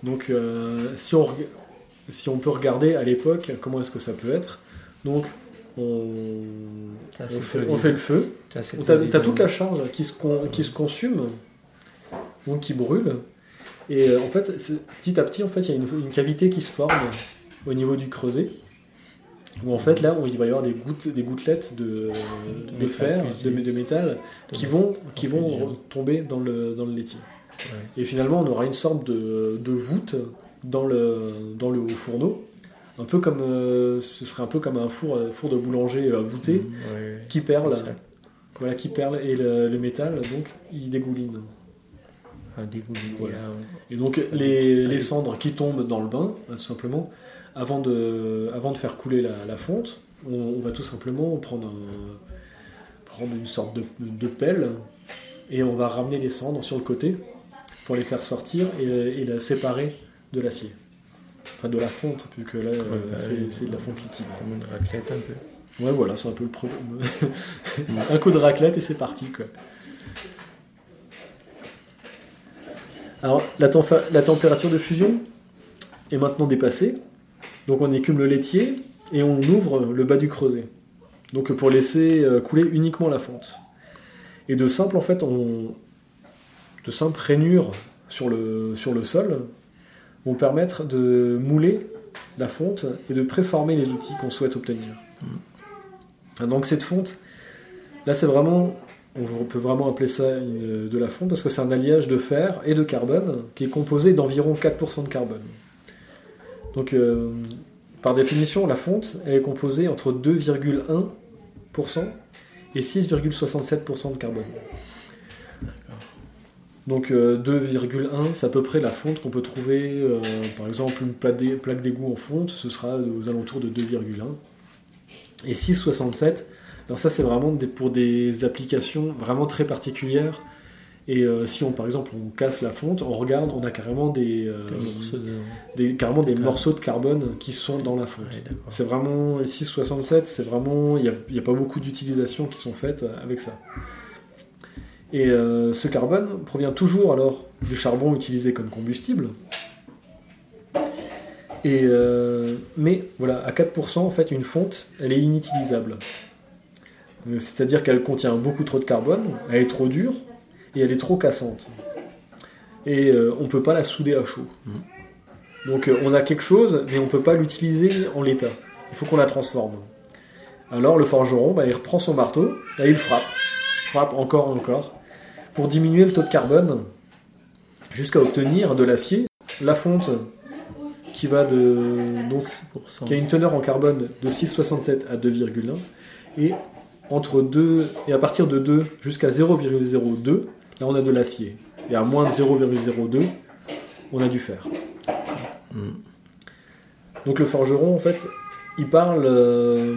Donc, euh, si, on, reg- si on peut regarder à l'époque, comment est-ce que ça peut être Donc, on, fait, le on fait le feu, le t'as toute la charge qui se, con- qui se consume, donc qui brûle. Et euh, en fait, petit à petit, en fait, il y a une, une cavité qui se forme au niveau du creuset. Où en fait, là, où il va y avoir des, gouttes, des gouttelettes de, de fer, de, métal, qui vont, qui vont tomber dans le, dans le laitier. Ouais. Et finalement, on aura une sorte de, de voûte dans le, dans le haut fourneau. Un peu comme, euh, ce serait un peu comme un four, euh, four de boulanger euh, voûté Mmh, ouais, ouais. qui perle. Voilà, qui perle et le, le métal, donc il dégouline. Voilà. Et donc les, les cendres qui tombent dans le bain, euh, tout simplement, avant de, avant de faire couler la, la fonte, on, on va tout simplement prendre, un- prendre une sorte de, de pelle et on va ramener les cendres sur le côté pour les faire sortir et, et la séparer de l'acier. Enfin de la fonte, puisque là euh, bah c'est de la fonte liquide. Comme une raclette un peu. Ouais voilà, c'est un peu le problème. (laughs) un coup de raclette et c'est parti quoi. Alors la température de fusion est maintenant dépassée. Donc on écume le laitier et on ouvre le bas du creuset. Donc pour laisser euh, couler uniquement la fonte. Et de simple en fait on de simples rainures sur le, sur le sol vont permettre de mouler la fonte et de préformer les outils qu'on souhaite obtenir. Donc cette fonte, là c'est vraiment, on peut vraiment appeler ça une- de la fonte parce que c'est un alliage de fer et de carbone qui est composé d'environ 4% de carbone. Donc euh, par définition, la fonte elle est composée entre 2,1% et 6,67% de carbone. Donc euh, 2,1 c'est à peu près la fonte qu'on peut trouver, euh, par exemple une plaque d'é- plaque d'égout en fonte, ce sera aux alentours de 2,1. Et 6,67, alors ça c'est vraiment pour des applications vraiment très particulières. Et euh, si on par exemple on casse la fonte, on regarde, on a carrément des, euh, Un morceau de- des- carrément des morceaux de carbone qui sont dans la fonte. Ouais. C'est vraiment, le 667, c'est vraiment, il n'y a, pas beaucoup d'utilisations qui sont faites euh, avec ça. Et euh, ce carbone provient toujours alors du charbon utilisé comme combustible. Et, mais voilà, à 4%, en fait, une fonte, elle est inutilisable. C'est-à-dire qu'elle contient beaucoup trop de carbone, elle est trop dure et elle est trop cassante. Et euh, on ne peut pas la souder à chaud. Donc euh, on a quelque chose, mais on ne peut pas l'utiliser en l'état. Il faut qu'on la transforme. Alors le forgeron, bah, il reprend son marteau et il frappe. Frappe encore et encore. Pour diminuer le taux de carbone, jusqu'à obtenir de l'acier. La fonte qui va de. Donc, 6%. qui a une teneur en carbone de 6,67 à 2,1 et entre 2 et à partir de 2 jusqu'à 0,02 là on a de l'acier. Et à moins de 0,02 on a du fer. Mm. donc le forgeron en fait il parle euh,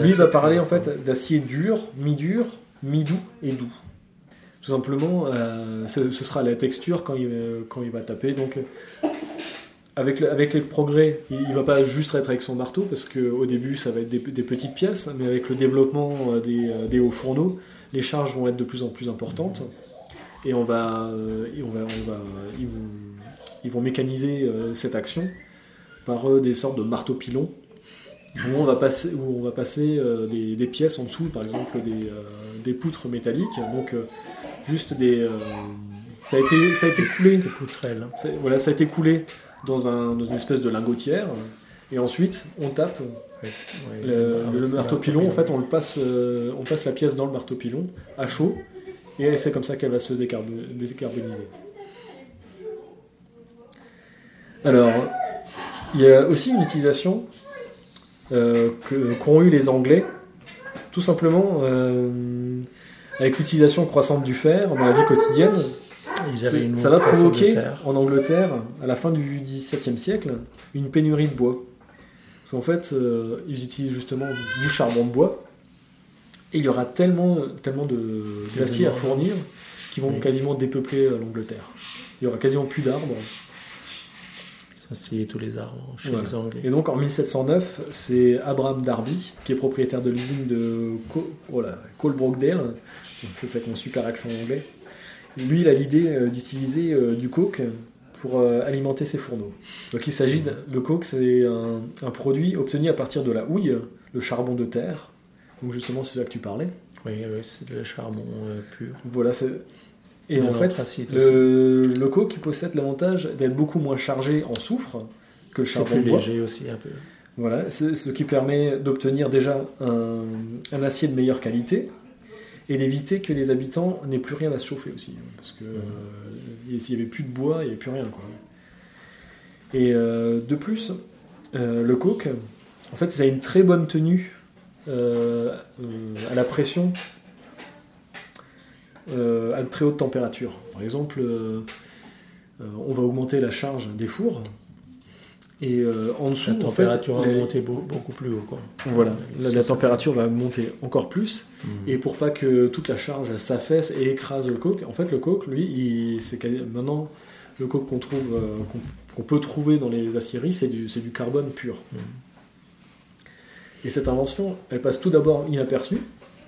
lui il va parler en fait d'acier dur mi-dur mi-doux et doux. Tout simplement euh, ce sera la texture quand il, quand il va taper. Donc euh, avec, le- avec les progrès, il ne va pas juste être avec son marteau, parce qu'au début, ça va être des, des petites pièces, mais avec le développement euh, des, euh, des hauts fourneaux, les charges vont être de plus en plus importantes, et on va, euh, et on va, on va, ils, vont, ils vont mécaniser euh, cette action par euh, des sortes de marteaux-pilons, où on va passer, où on va passer des, des pièces en dessous, par exemple des, des poutres métalliques, donc juste des... ça, a été, ça a été coulé Des poutrelles. Voilà, ça a été coulé dans, un, dans une espèce de lingotière. Et ensuite, on tape le, marteau pilon. En fait, on le passe, euh, on passe la pièce dans le marteau pilon à chaud. Et c'est comme ça qu'elle va se décarbo- décarboniser. Alors, il y a aussi une utilisation euh, qu'ont eu les Anglais, tout simplement euh, avec l'utilisation croissante du fer dans la vie quotidienne. Ils ça va provoquer en Angleterre, à la fin du XVIIe siècle, une pénurie de bois. Parce qu'en fait, euh, ils utilisent justement du charbon de bois, et il y aura tellement, tellement de- d'acier à fournir qu'ils vont Oui. quasiment dépeupler euh, l'Angleterre. Il y aura quasiment plus d'arbres. Ça, c'est tous les arbres chez Voilà. les Anglais. Et donc en 1709, c'est Abraham Darby, qui est propriétaire de l'usine de Co oh là, Coalbrookdale, c'est ça qu'on super accent anglais. Lui, il a l'idée euh, d'utiliser euh, du coke pour alimenter ses fourneaux. Donc il s'agit de, le coke, c'est un, un produit obtenu à partir de la houille, le charbon de terre. Donc justement, c'est ça que tu parlais. Oui, oui, c'est de le charbon euh, pur. Voilà, c'est et De en fait, le, le coke il possède l'avantage d'être beaucoup moins chargé en soufre que le C'est charbon plus de bois. léger aussi un peu. Voilà, c'est ce qui permet d'obtenir déjà un, un acier de meilleure qualité et d'éviter que les habitants n'aient plus rien à se chauffer aussi. hein, Parce que euh, s'il n'y avait plus de bois, il n'y avait plus rien. Quoi. Et euh, de plus, euh, le coke, en fait, ça a une très bonne tenue euh, euh, à la pression euh, à de très haute température. Par exemple, on va augmenter la charge des fours. Et en dessous, La en fait, température va les- monter beau- beaucoup plus haut. Quoi. voilà, la, température va monter encore plus. Mhm. Et pour pas que toute la charge s'affaisse et écrase le coke, en fait, le coke, lui, c'est maintenant le coke qu'on trouve, qu'on peut trouver dans les aciéries, c'est du, c'est du carbone pur. Mhm. Et cette invention, elle passe tout d'abord inaperçue,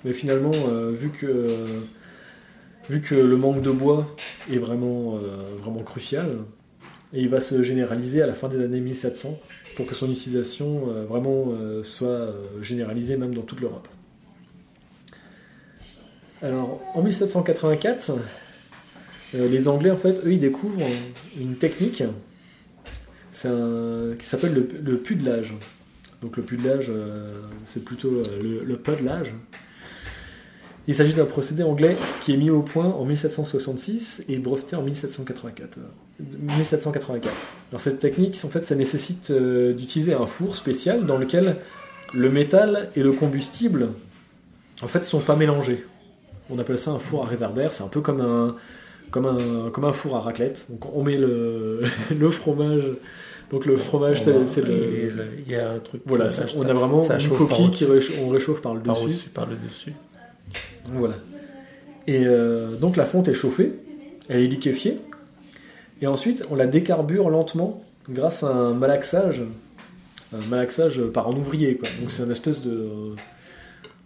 mais finalement, euh, vu que vu que le manque de bois est vraiment euh, vraiment crucial, et il va se généraliser à la fin des années 1700 pour que son utilisation euh, vraiment soit généralisée même dans toute l'Europe. Alors, en 1784, euh, les Anglais, en fait, eux, ils découvrent une technique qui s'appelle le, le pudelage. Donc, le pudelage, euh, c'est plutôt euh, le, le pudelage. Il s'agit d'un procédé anglais qui est mis au point en 1766 et breveté en 1784. euh, 1784. Alors, cette technique, en fait, ça nécessite euh, d'utiliser un four spécial dans lequel le métal et le combustible, en fait, sont pas mélangés. On appelle ça un four à réverbère. C'est un peu comme un, comme un, comme un four à raclette. Donc on met le (laughs) fromage. Donc le fromage, c'est c'est le. Il y a un truc. Voilà, ça- on a vraiment ça une coquille qui au-dessus, récha- on réchauffe par le par dessus. par le dessus. Voilà. Et euh, donc la fonte est chauffée, elle est liquéfiée, et ensuite on la décarbure lentement grâce à un malaxage, un malaxage par un ouvrier. Quoi. Donc c'est une espèce de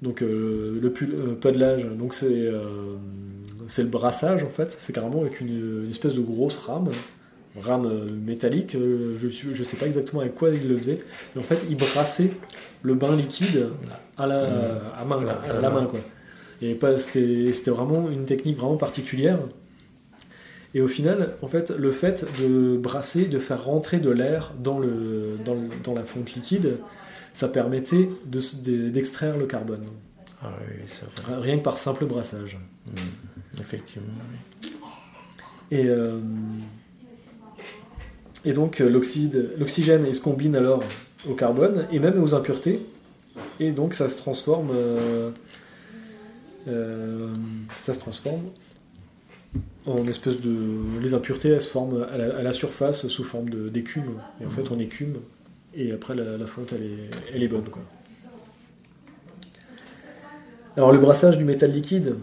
donc euh, le euh, pudelage. Donc c'est euh, c'est le brassage en fait. C'est carrément avec une, une espèce de grosse rame, rame euh, métallique. euh, Je suis je sais pas exactement avec quoi il le faisait, mais en fait il brassait le bain liquide à la à main, là, à la main quoi. Et pas, c'était, c'était vraiment une technique vraiment particulière. Et au final, en fait, le fait de brasser, de faire rentrer de l'air dans, le, dans, le- dans la fonte liquide, ça permettait de, d'extraire le carbone. Ah oui, c'est vrai. Rien que par simple brassage. Mm. Effectivement. oui. Et, euh, et donc euh, l'oxygène il se combine alors au carbone et même aux impuretés. Et donc ça se transforme. euh, euh, ça se transforme en espèce de. Les impuretés se forment à la, surface sous forme d'écume. Et en fait on écume. Et après la, la fonte elle est, elle est bonne. Quoi. Alors le brassage du métal liquide,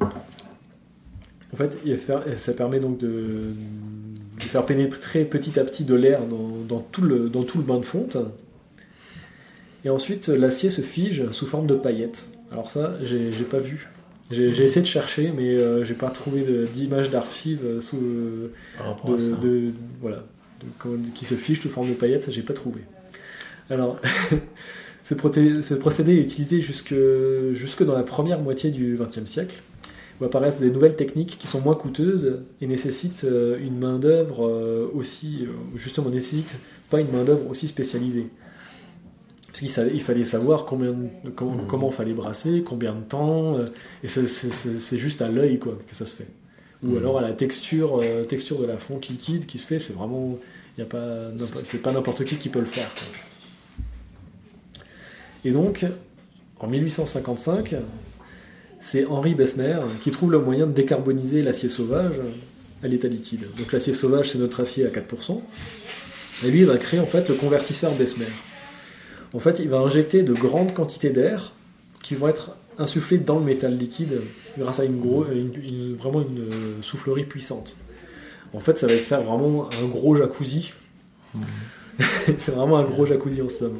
en fait- ça permet donc de, de faire pénétrer petit à petit de l'air dans, dans tout le, dans tout le bain de fonte. Et ensuite, l'acier se fige sous forme de paillettes. Alors ça, j'ai pas vu. J'ai essayé de chercher, mais euh, j'ai pas trouvé d'image d'archives euh, sous à de, voilà, de- qui se fiche sous forme de paillettes, ça j'ai pas trouvé. Alors, (laughs) ce, ce procédé est utilisé jusque, jusque dans la première moitié du XXe siècle, où apparaissent des nouvelles techniques qui sont moins coûteuses et nécessitent euh, une main d'œuvre euh, aussi, euh, justement nécessitent pas une main d'œuvre aussi spécialisée. Parce qu'il fallait savoir combien, de- com- Mhm. comment fallait brasser, combien de temps, et c'est- juste à l'œil quoi que ça se fait. Ou Mhm. alors à la texture, texture de la fonte liquide qui se fait, c'est vraiment, y a pas, n'importe- c'est pas n'importe qui qui peut le faire. quoi. Et donc, en 1855, c'est Henri Bessemer qui trouve le moyen de décarboniser l'acier sauvage à l'état liquide. Donc l'acier sauvage, c'est notre acier à 4%. Et lui, il va créer en fait le convertisseur Bessemer. En fait, il va injecter de grandes quantités d'air qui vont être insufflées dans le métal liquide grâce à une, gros, vraiment une euh, soufflerie puissante. En fait, ça va faire vraiment un gros jacuzzi. (laughs) c'est vraiment un gros jacuzzi en somme.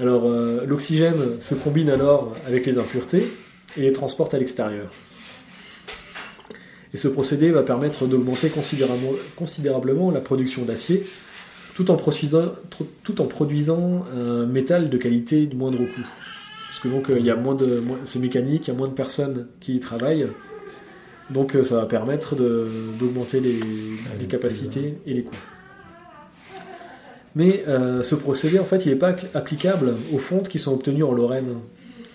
Alors, euh, l'oxygène se combine alors avec les impuretés et les transporte à l'extérieur. Et ce procédé va permettre d'augmenter considérablement, la production d'acier tout en, produisant, tout en produisant un métal de qualité de moindre coût. Parce que donc il y a moins de, c'est mécanique, il y a moins de personnes qui y travaillent, donc ça va permettre d'augmenter les, les capacités et les coûts. Mais euh, ce procédé, en fait, il n'est pas applicable aux fontes qui sont obtenues en Lorraine.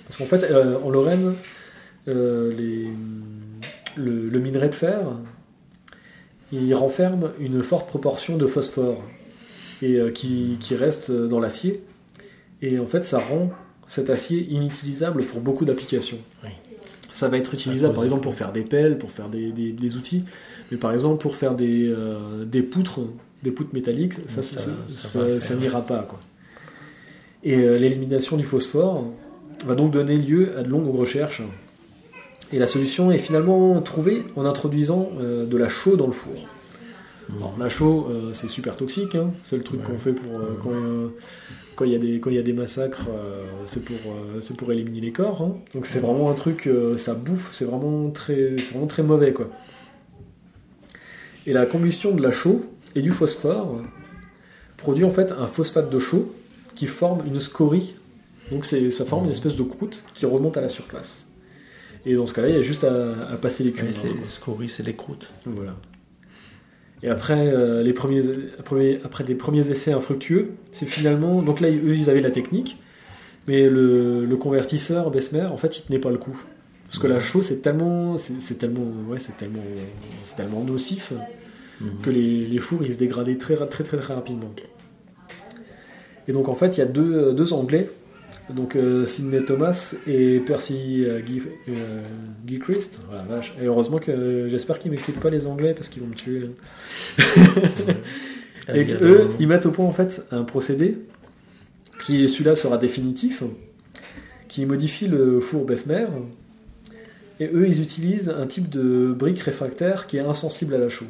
Parce qu'en fait, euh, en Lorraine, euh, les- le, le minerai de fer, il renferme une forte proportion de phosphore et euh, qui, qui reste dans l'acier. Et en fait, ça rend cet acier inutilisable pour beaucoup d'applications. Oui. Ça va être utilisable par exemple pour faire des pelles, pour faire des, des- des outils, mais par exemple pour faire des, des poutres, des poutres métalliques, ça, n'ira pas. Quoi. Et l'élimination du phosphore va donc donner lieu à de longues recherches. Et la solution est finalement trouvée en introduisant euh, de la chaux dans le four. Alors, la chaux, euh, c'est super toxique, hein. c'est le truc Ouais. qu'on fait pour euh, quand, quand il y a des quand il y a des massacres, c'est pour c'est pour éliminer les corps. hein. Donc c'est vraiment un truc, ça bouffe, c'est vraiment très c'est vraiment très mauvais quoi. Et la combustion de la chaux et du phosphore produit en fait un phosphate de chaux qui forme une scorie. Donc ça forme une espèce de croûte qui remonte à la surface. Et dans ce cas-là, il y a juste à, à passer l'écume. Ouais, hein, c'est- quoi. Scorie, c'est les croûtes. Voilà. Et après, euh, les premiers, après, après les premiers essais infructueux, c'est finalement. Donc là, eux, ils avaient la technique, mais le, le convertisseur Bessemer, en fait, il tenait pas le coup. Parce que la chaux, c'est tellement, c'est tellement, ouais, c'est tellement, c'est tellement nocif que les, les fours, ils se dégradaient très, très, très, très rapidement. Et donc, en fait, il y a deux, deux Anglais, donc euh, Sidney Thomas et Percy euh, Guy, euh, Guy Christ. Voilà, vache. Et heureusement que j'espère qu'ils m'écoutent pas les Anglais parce qu'ils vont me tuer. (laughs) Et Allez, eux, alors, ils mettent au point en fait un procédé qui celui-là sera définitif, qui modifie le four Bessemer. Et eux, ils utilisent un type de brique réfractaire qui est insensible à la chaux.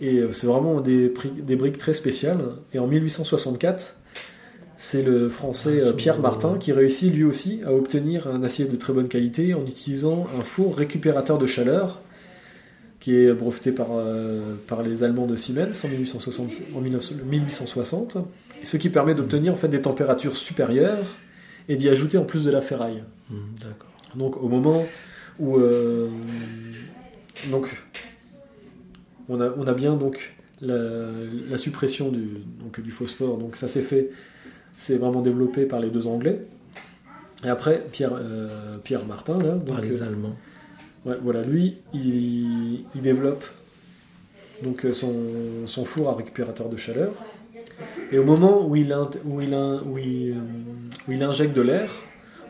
Et euh, c'est vraiment des briques très spéciales. Et en 1864, c'est le français Ah, euh, Pierre. Martin qui réussit lui aussi à obtenir un acier de très bonne qualité en utilisant un four récupérateur de chaleur qui est breveté par, euh, par les Allemands de Siemens en, 1860, en 19 1860, et ce qui permet d'obtenir en fait des températures supérieures et d'y ajouter en plus de la ferraille. Hmm. Donc au moment où euh, donc on a, on a bien donc la, la suppression du, donc, du phosphore, donc ça s'est fait, c'est vraiment développé par les deux Anglais. Et après Pierre, euh, Pierre Martin là, donc, Par les euh, Allemands. Ouais, voilà, lui, il, il développe donc euh, son, son four à récupérateur de chaleur. Et au moment où il, où il, où il, où il injecte de l'air,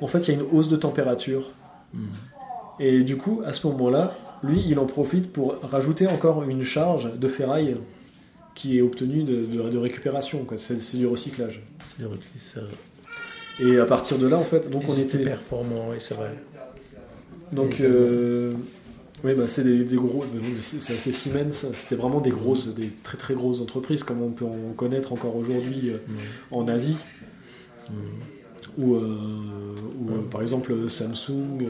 en fait, il y a une hausse de température. Et du coup, à ce moment-là, lui, il en profite pour rajouter encore une charge de ferraille qui est obtenue de, de- de récupération. quoi. C'est du recyclage. C'est que c'est- Et à partir de là, en fait, donc Et on était. performant, oui, c'est vrai. Donc, euh, oui, bah, c'est des, des gros. C'est c'est Siemens, c'était vraiment des grosses, des très très grosses entreprises, comme on peut en connaître encore aujourd'hui euh, en Asie, ou, euh, ou, euh, par exemple Samsung,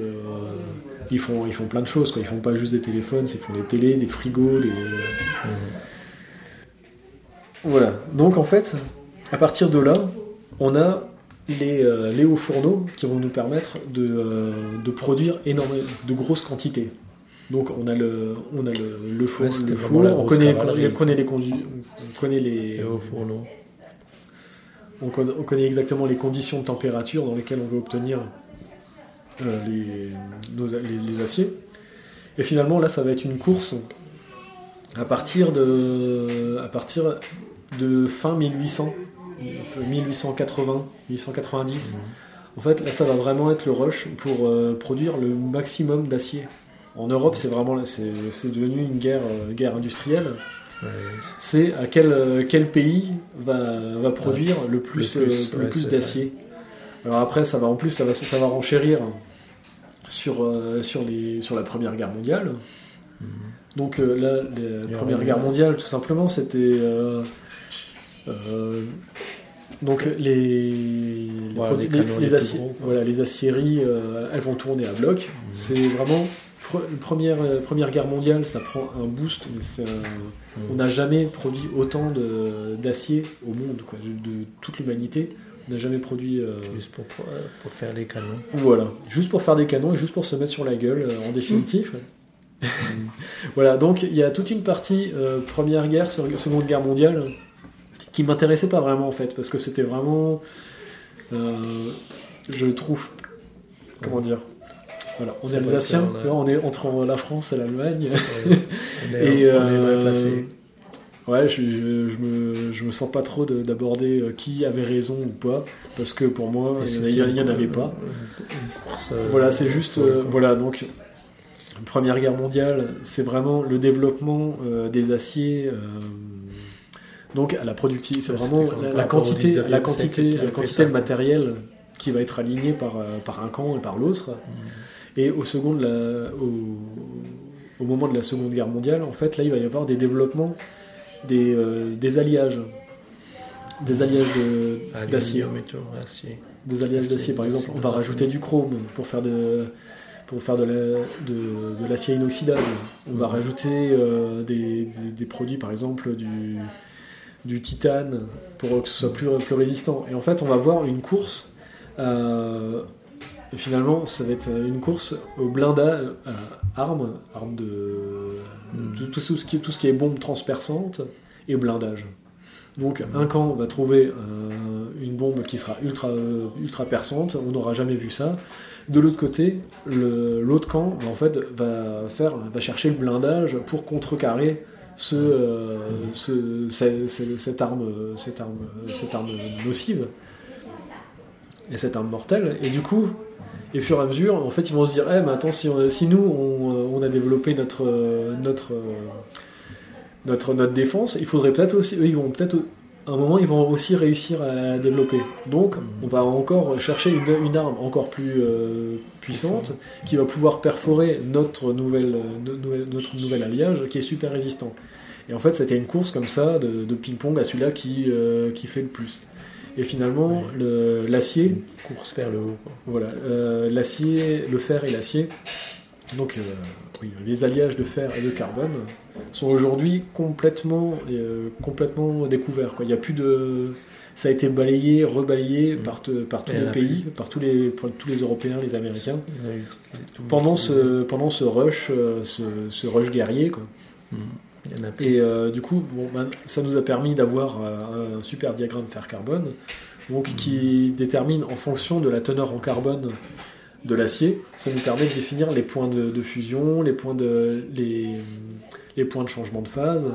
ils font ils font plein de choses, quoi. Ils font pas juste des téléphones, ils font des télés, des frigos, des. Voilà. Donc en fait, à partir de là, on a les, euh, les hauts fourneaux qui vont nous permettre de, euh, de produire énormément de grosses quantités. Donc on a le, on a le, le four, Ouais, le on connaît, on connaît les on connaît les, Et au fourneau. on connaît, on connaît exactement les conditions de température dans lesquelles on veut obtenir euh, les, nos les aciers. Et finalement, là, ça va être une course à partir de, à partir de fin 1800, 1880, 1890. En fait, là, ça va vraiment être le rush pour euh, produire le maximum d'acier. En Europe, c'est vraiment, c'est c'est devenu une guerre, euh, guerre industrielle Ouais. c'est à quel, euh, quel pays va, va produire le plus, Le plus, le ouais, plus c'est d'acier. Alors après, ça va en plus, ça va, ça va renchérir sur, sur, les, sur la Première Guerre mondiale. Donc euh, là, la Guerre Première. Guerre mondiale, tout simplement, c'était euh, euh, donc les les, Ouais, les les- les gros, voilà, les aciéries, euh, elles vont tourner à bloc. C'est vraiment pre- première euh, Première Guerre mondiale, ça prend un boost, mais un- on n'a jamais produit autant d'acier au monde, quoi, de, de toute l'humanité. On n'a jamais produit. euh, Juste pour, pour, euh, pour faire les canons. voilà, juste pour faire des canons et juste pour se mettre sur la gueule euh, en définitif. Voilà, donc il y a toute une partie euh, Première Guerre, Sec- Seconde Guerre mondiale qui m'intéressait pas vraiment en fait, parce que c'était vraiment. euh, je trouve. Comment dire voilà, on est alsacien, qu'on a- tu vois, on est entre la France et l'Allemagne. Ouais. (laughs) Et, on est mal euh. Ouais, je, je, je me, je me sens pas trop de- d'aborder qui avait raison ou pas, parce que pour moi, il y en avait pas. course, Voilà, c'est juste, euh, voilà, donc, Première Guerre mondiale, c'est vraiment le développement euh, des aciers. euh, donc, à la productivité, c'est vraiment la, quantité, 19e la quantité, la quantité de matériel qui va être aligné par, euh, par un camp et par l'autre. Et au second de la, au, au moment de la Seconde Guerre mondiale, en fait, là, il va y avoir des développements, des, euh, des alliages, des alliages d'acier, des alliages Acier, d'acier. Par exemple, on va rajouter du chrome pour faire de pour faire de la- de- de l'acier inoxydable. On va Mhm. rajouter euh, des, des- des produits, par exemple du, du titane, pour que ce soit plus, plus résistant. Et en fait, on va voir une course. euh, finalement, ça va être une course au blindage, euh, armes, armes de Mhm. tout, tout ce qui, tout ce qui est bombe transperçante et blindage. Donc un camp va trouver euh, une bombe qui sera ultra, ultra perçante, on n'aura jamais vu ça. De l'autre côté, l'autre camp en fait, va, faire, va chercher le blindage pour contrecarrer euh, ce- ce- ce- cette, arme, cette, arme, cette arme nocive et cette arme mortelle. Et du coup, et fur et à mesure, en fait, ils vont se dire, eh, mais attends, si, nous, on, a développé notre, notre, notre, notre défense, il faudrait peut-être aussi, ils vont peut-être, à un moment, ils vont aussi réussir à la développer. Donc, on va encore chercher une, une arme encore plus euh, puissante qui va pouvoir perforer notre, nouvelle- notre nouvel alliage qui est super résistant. Et en fait, c'était une course comme ça de, de ping-pong à celui-là qui, euh, qui fait le plus. Et finalement, le- l'acier, Course vers le haut. quoi. voilà, euh, l'acier, le fer et l'acier, donc euh, oui, les alliages de fer et de carbone sont aujourd'hui complètement, euh, complètement découverts. Quoi. Il y a plus de, ça a été balayé, rebalayé Mm. par, te- par tous Et les pays, par tous les, par tous les Européens, les Américains. Pendant ce, pendant ce rush, euh, ce, ce rush guerrier, quoi. Plus. Et euh, du coup, bon, ben, ça nous a permis d'avoir euh, un super diagramme fer-carbone, donc qui détermine en fonction de la teneur en carbone de l'acier, ça nous permet de définir les points de, de fusion, les points de, les, les points de changement de phase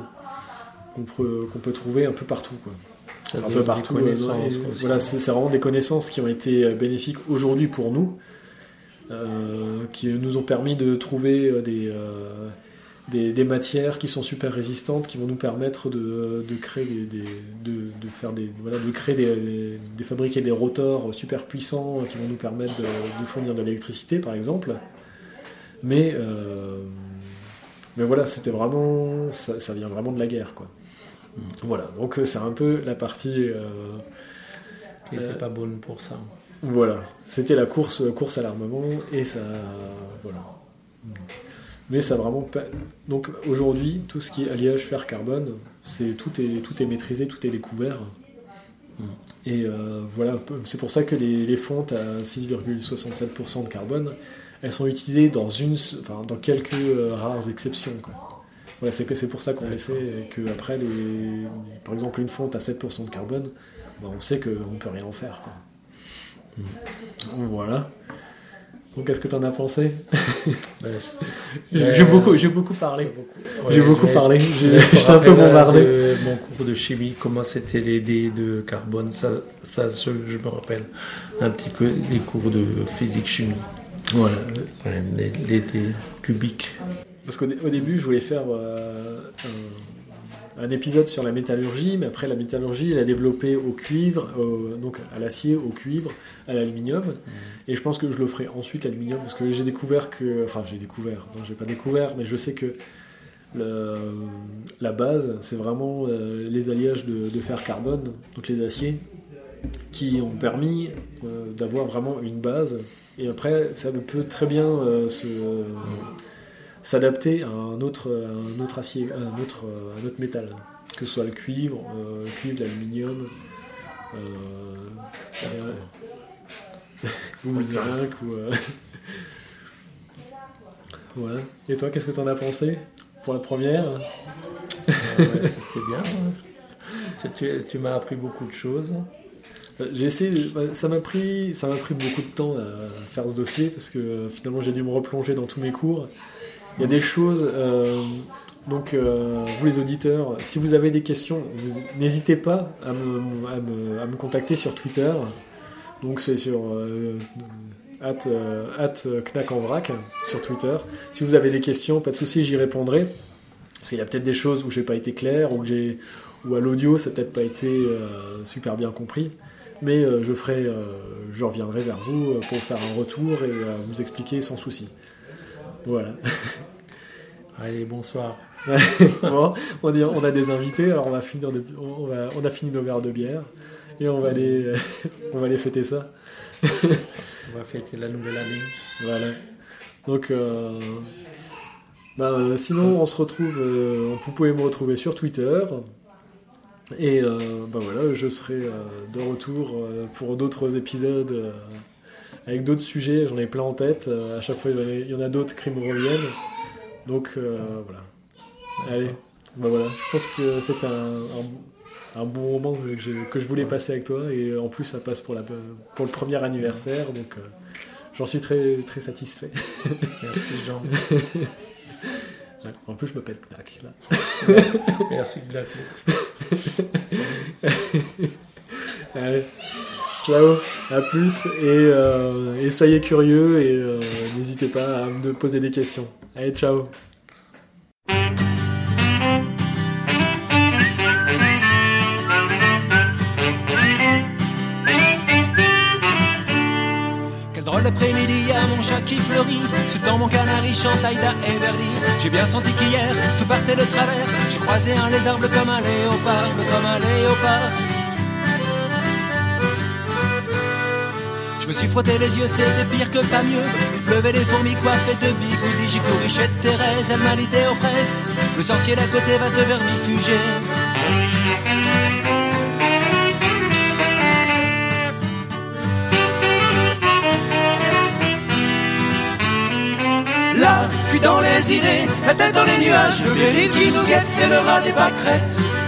qu'on peut, qu'on peut trouver un peu partout. Quoi. Un peu partout. euh, et voilà, c'est vraiment des connaissances qui ont été euh, bénéfiques aujourd'hui pour nous, euh, qui nous ont permis de trouver des, des, des matières qui sont super résistantes, qui vont nous permettre de, de créer des, des- de, de faire des, voilà, de créer des, de fabriquer des rotors super puissants qui vont nous permettre de, fournir de l'électricité, par exemple. Mais euh, mais voilà, c'était vraiment, ça, ça vient vraiment de la guerre, quoi. Voilà, donc euh, c'est un peu la partie. euh, Qui euh, pas bonne pour ça. voilà, c'était la course, course à l'armement et ça, voilà. Mais ça vraiment pas. Donc aujourd'hui, tout ce qui est alliage fer-carbone, c'est tout est tout est maîtrisé, tout est découvert. Et euh, voilà, c'est pour ça que les, les fontes à 6,67% de carbone, elles sont utilisées dans une, enfin, dans quelques euh, rares exceptions. Quoi. Voilà, c'est c'est pour ça qu'on essaie que après, les, par exemple, une fonte à 7% de carbone, bah, on sait qu'on ne peut rien en faire. Quoi. Voilà. Donc, qu'est-ce que tu en as pensé? (laughs) Ben, J'ai Euh, j'ai beaucoup, j'ai beaucoup parlé. Ouais, J'ai beaucoup parlé. J'étais un peu bombardé. de mon cours de chimie, comment c'était les dés de carbone, ça, ça je, me rappelle un petit peu les cours de physique-chimie. Voilà. Ouais, les, les dés cubiques. Parce qu'au dé- au début, je voulais faire euh, un, un épisode sur la métallurgie, mais après la métallurgie, elle a développé au cuivre, au- donc à l'acier, au cuivre, à l'aluminium. Et je pense que je le ferai ensuite l'aluminium, parce que j'ai découvert que, enfin j'ai découvert, non j'ai pas découvert, mais je sais que le- la base, c'est vraiment euh, les alliages de, de fer carbone, donc les aciers, qui ont permis euh, d'avoir vraiment une base. Et après, ça peut très bien euh, se s'adapter à un autre, à un autre acier, à un autre, à un autre métal, que ce soit le cuivre, euh, le cuivre, l'aluminium, euh, (laughs) ou le zinc, ou. euh, (laughs) voilà. Et toi, qu'est-ce que tu en as pensé pour la première? Ah ouais, c'était bien. ouais. Tu, tu- tu m'as appris beaucoup de choses. J'ai essayé, ça m'a pris, ça m'a pris beaucoup de temps à faire ce dossier parce que finalement j'ai dû me replonger dans tous mes cours. Il y a des choses, euh, Donc, euh, vous les auditeurs, si vous avez des questions, n'hésitez pas à me, contacter sur Twitter. Donc, c'est sur euh, at, Knack en vrac sur Twitter. Si vous avez des questions, pas de souci, j'y répondrai. Parce qu'il y a peut-être des choses où j'ai pas été clair ou j'ai ou à l'audio ça n'a peut-être pas été super bien compris. Mais je ferai, euh, je reviendrai vers vous pour faire un retour et vous expliquer sans souci. Voilà. (laughs) Allez, bonsoir. (laughs) Bon, on, a des invités, alors on va finir de, on, va- on a fini nos verres de bière et on va aller, (laughs) on va aller fêter ça. On va fêter la nouvelle année. Voilà. Donc, euh, ben, euh, sinon, on se retrouve. euh, vous pouvez me retrouver sur Twitter. Et euh, ben voilà, je serai de retour pour d'autres épisodes avec d'autres sujets. J'en ai plein en tête. Euh, à chaque fois, il y en a- d'autres qui me reviennent. Donc euh, voilà. Allez, ben voilà. Je pense que c'était un, un- un bon moment que je, que je voulais passer avec toi. Et en plus, ça passe pour, la, pour le premier anniversaire. Donc. euh, J'en suis très, très satisfait. Merci Jean. (laughs) Ouais, En plus, je m'appelle Knack. Là. Merci Black. (laughs) Allez, ciao, à plus et, euh, soyez curieux et euh, n'hésitez pas à me poser des questions. Allez, ciao. Quel drôle d'après-midi, a mon chat qui fleurit. Sous dans mon canari chante Aïda et Verdi. J'ai bien senti qu'hier, tout partait de travers. J'ai croisé un lézard bleu comme un léopard, bleu comme un léopard. Me suis frotté les yeux, c'était pire que pas mieux. Pleuvait des fourmis coiffées de bigoudis. J'ai couru chez Thérèse, elle m'a aux fraises. Le sorcier d'à côté va te vermifuger. Là, fuis dans les idées, la tête dans les nuages, le mérite qui nous guette, c'est le rat des pâquerettes.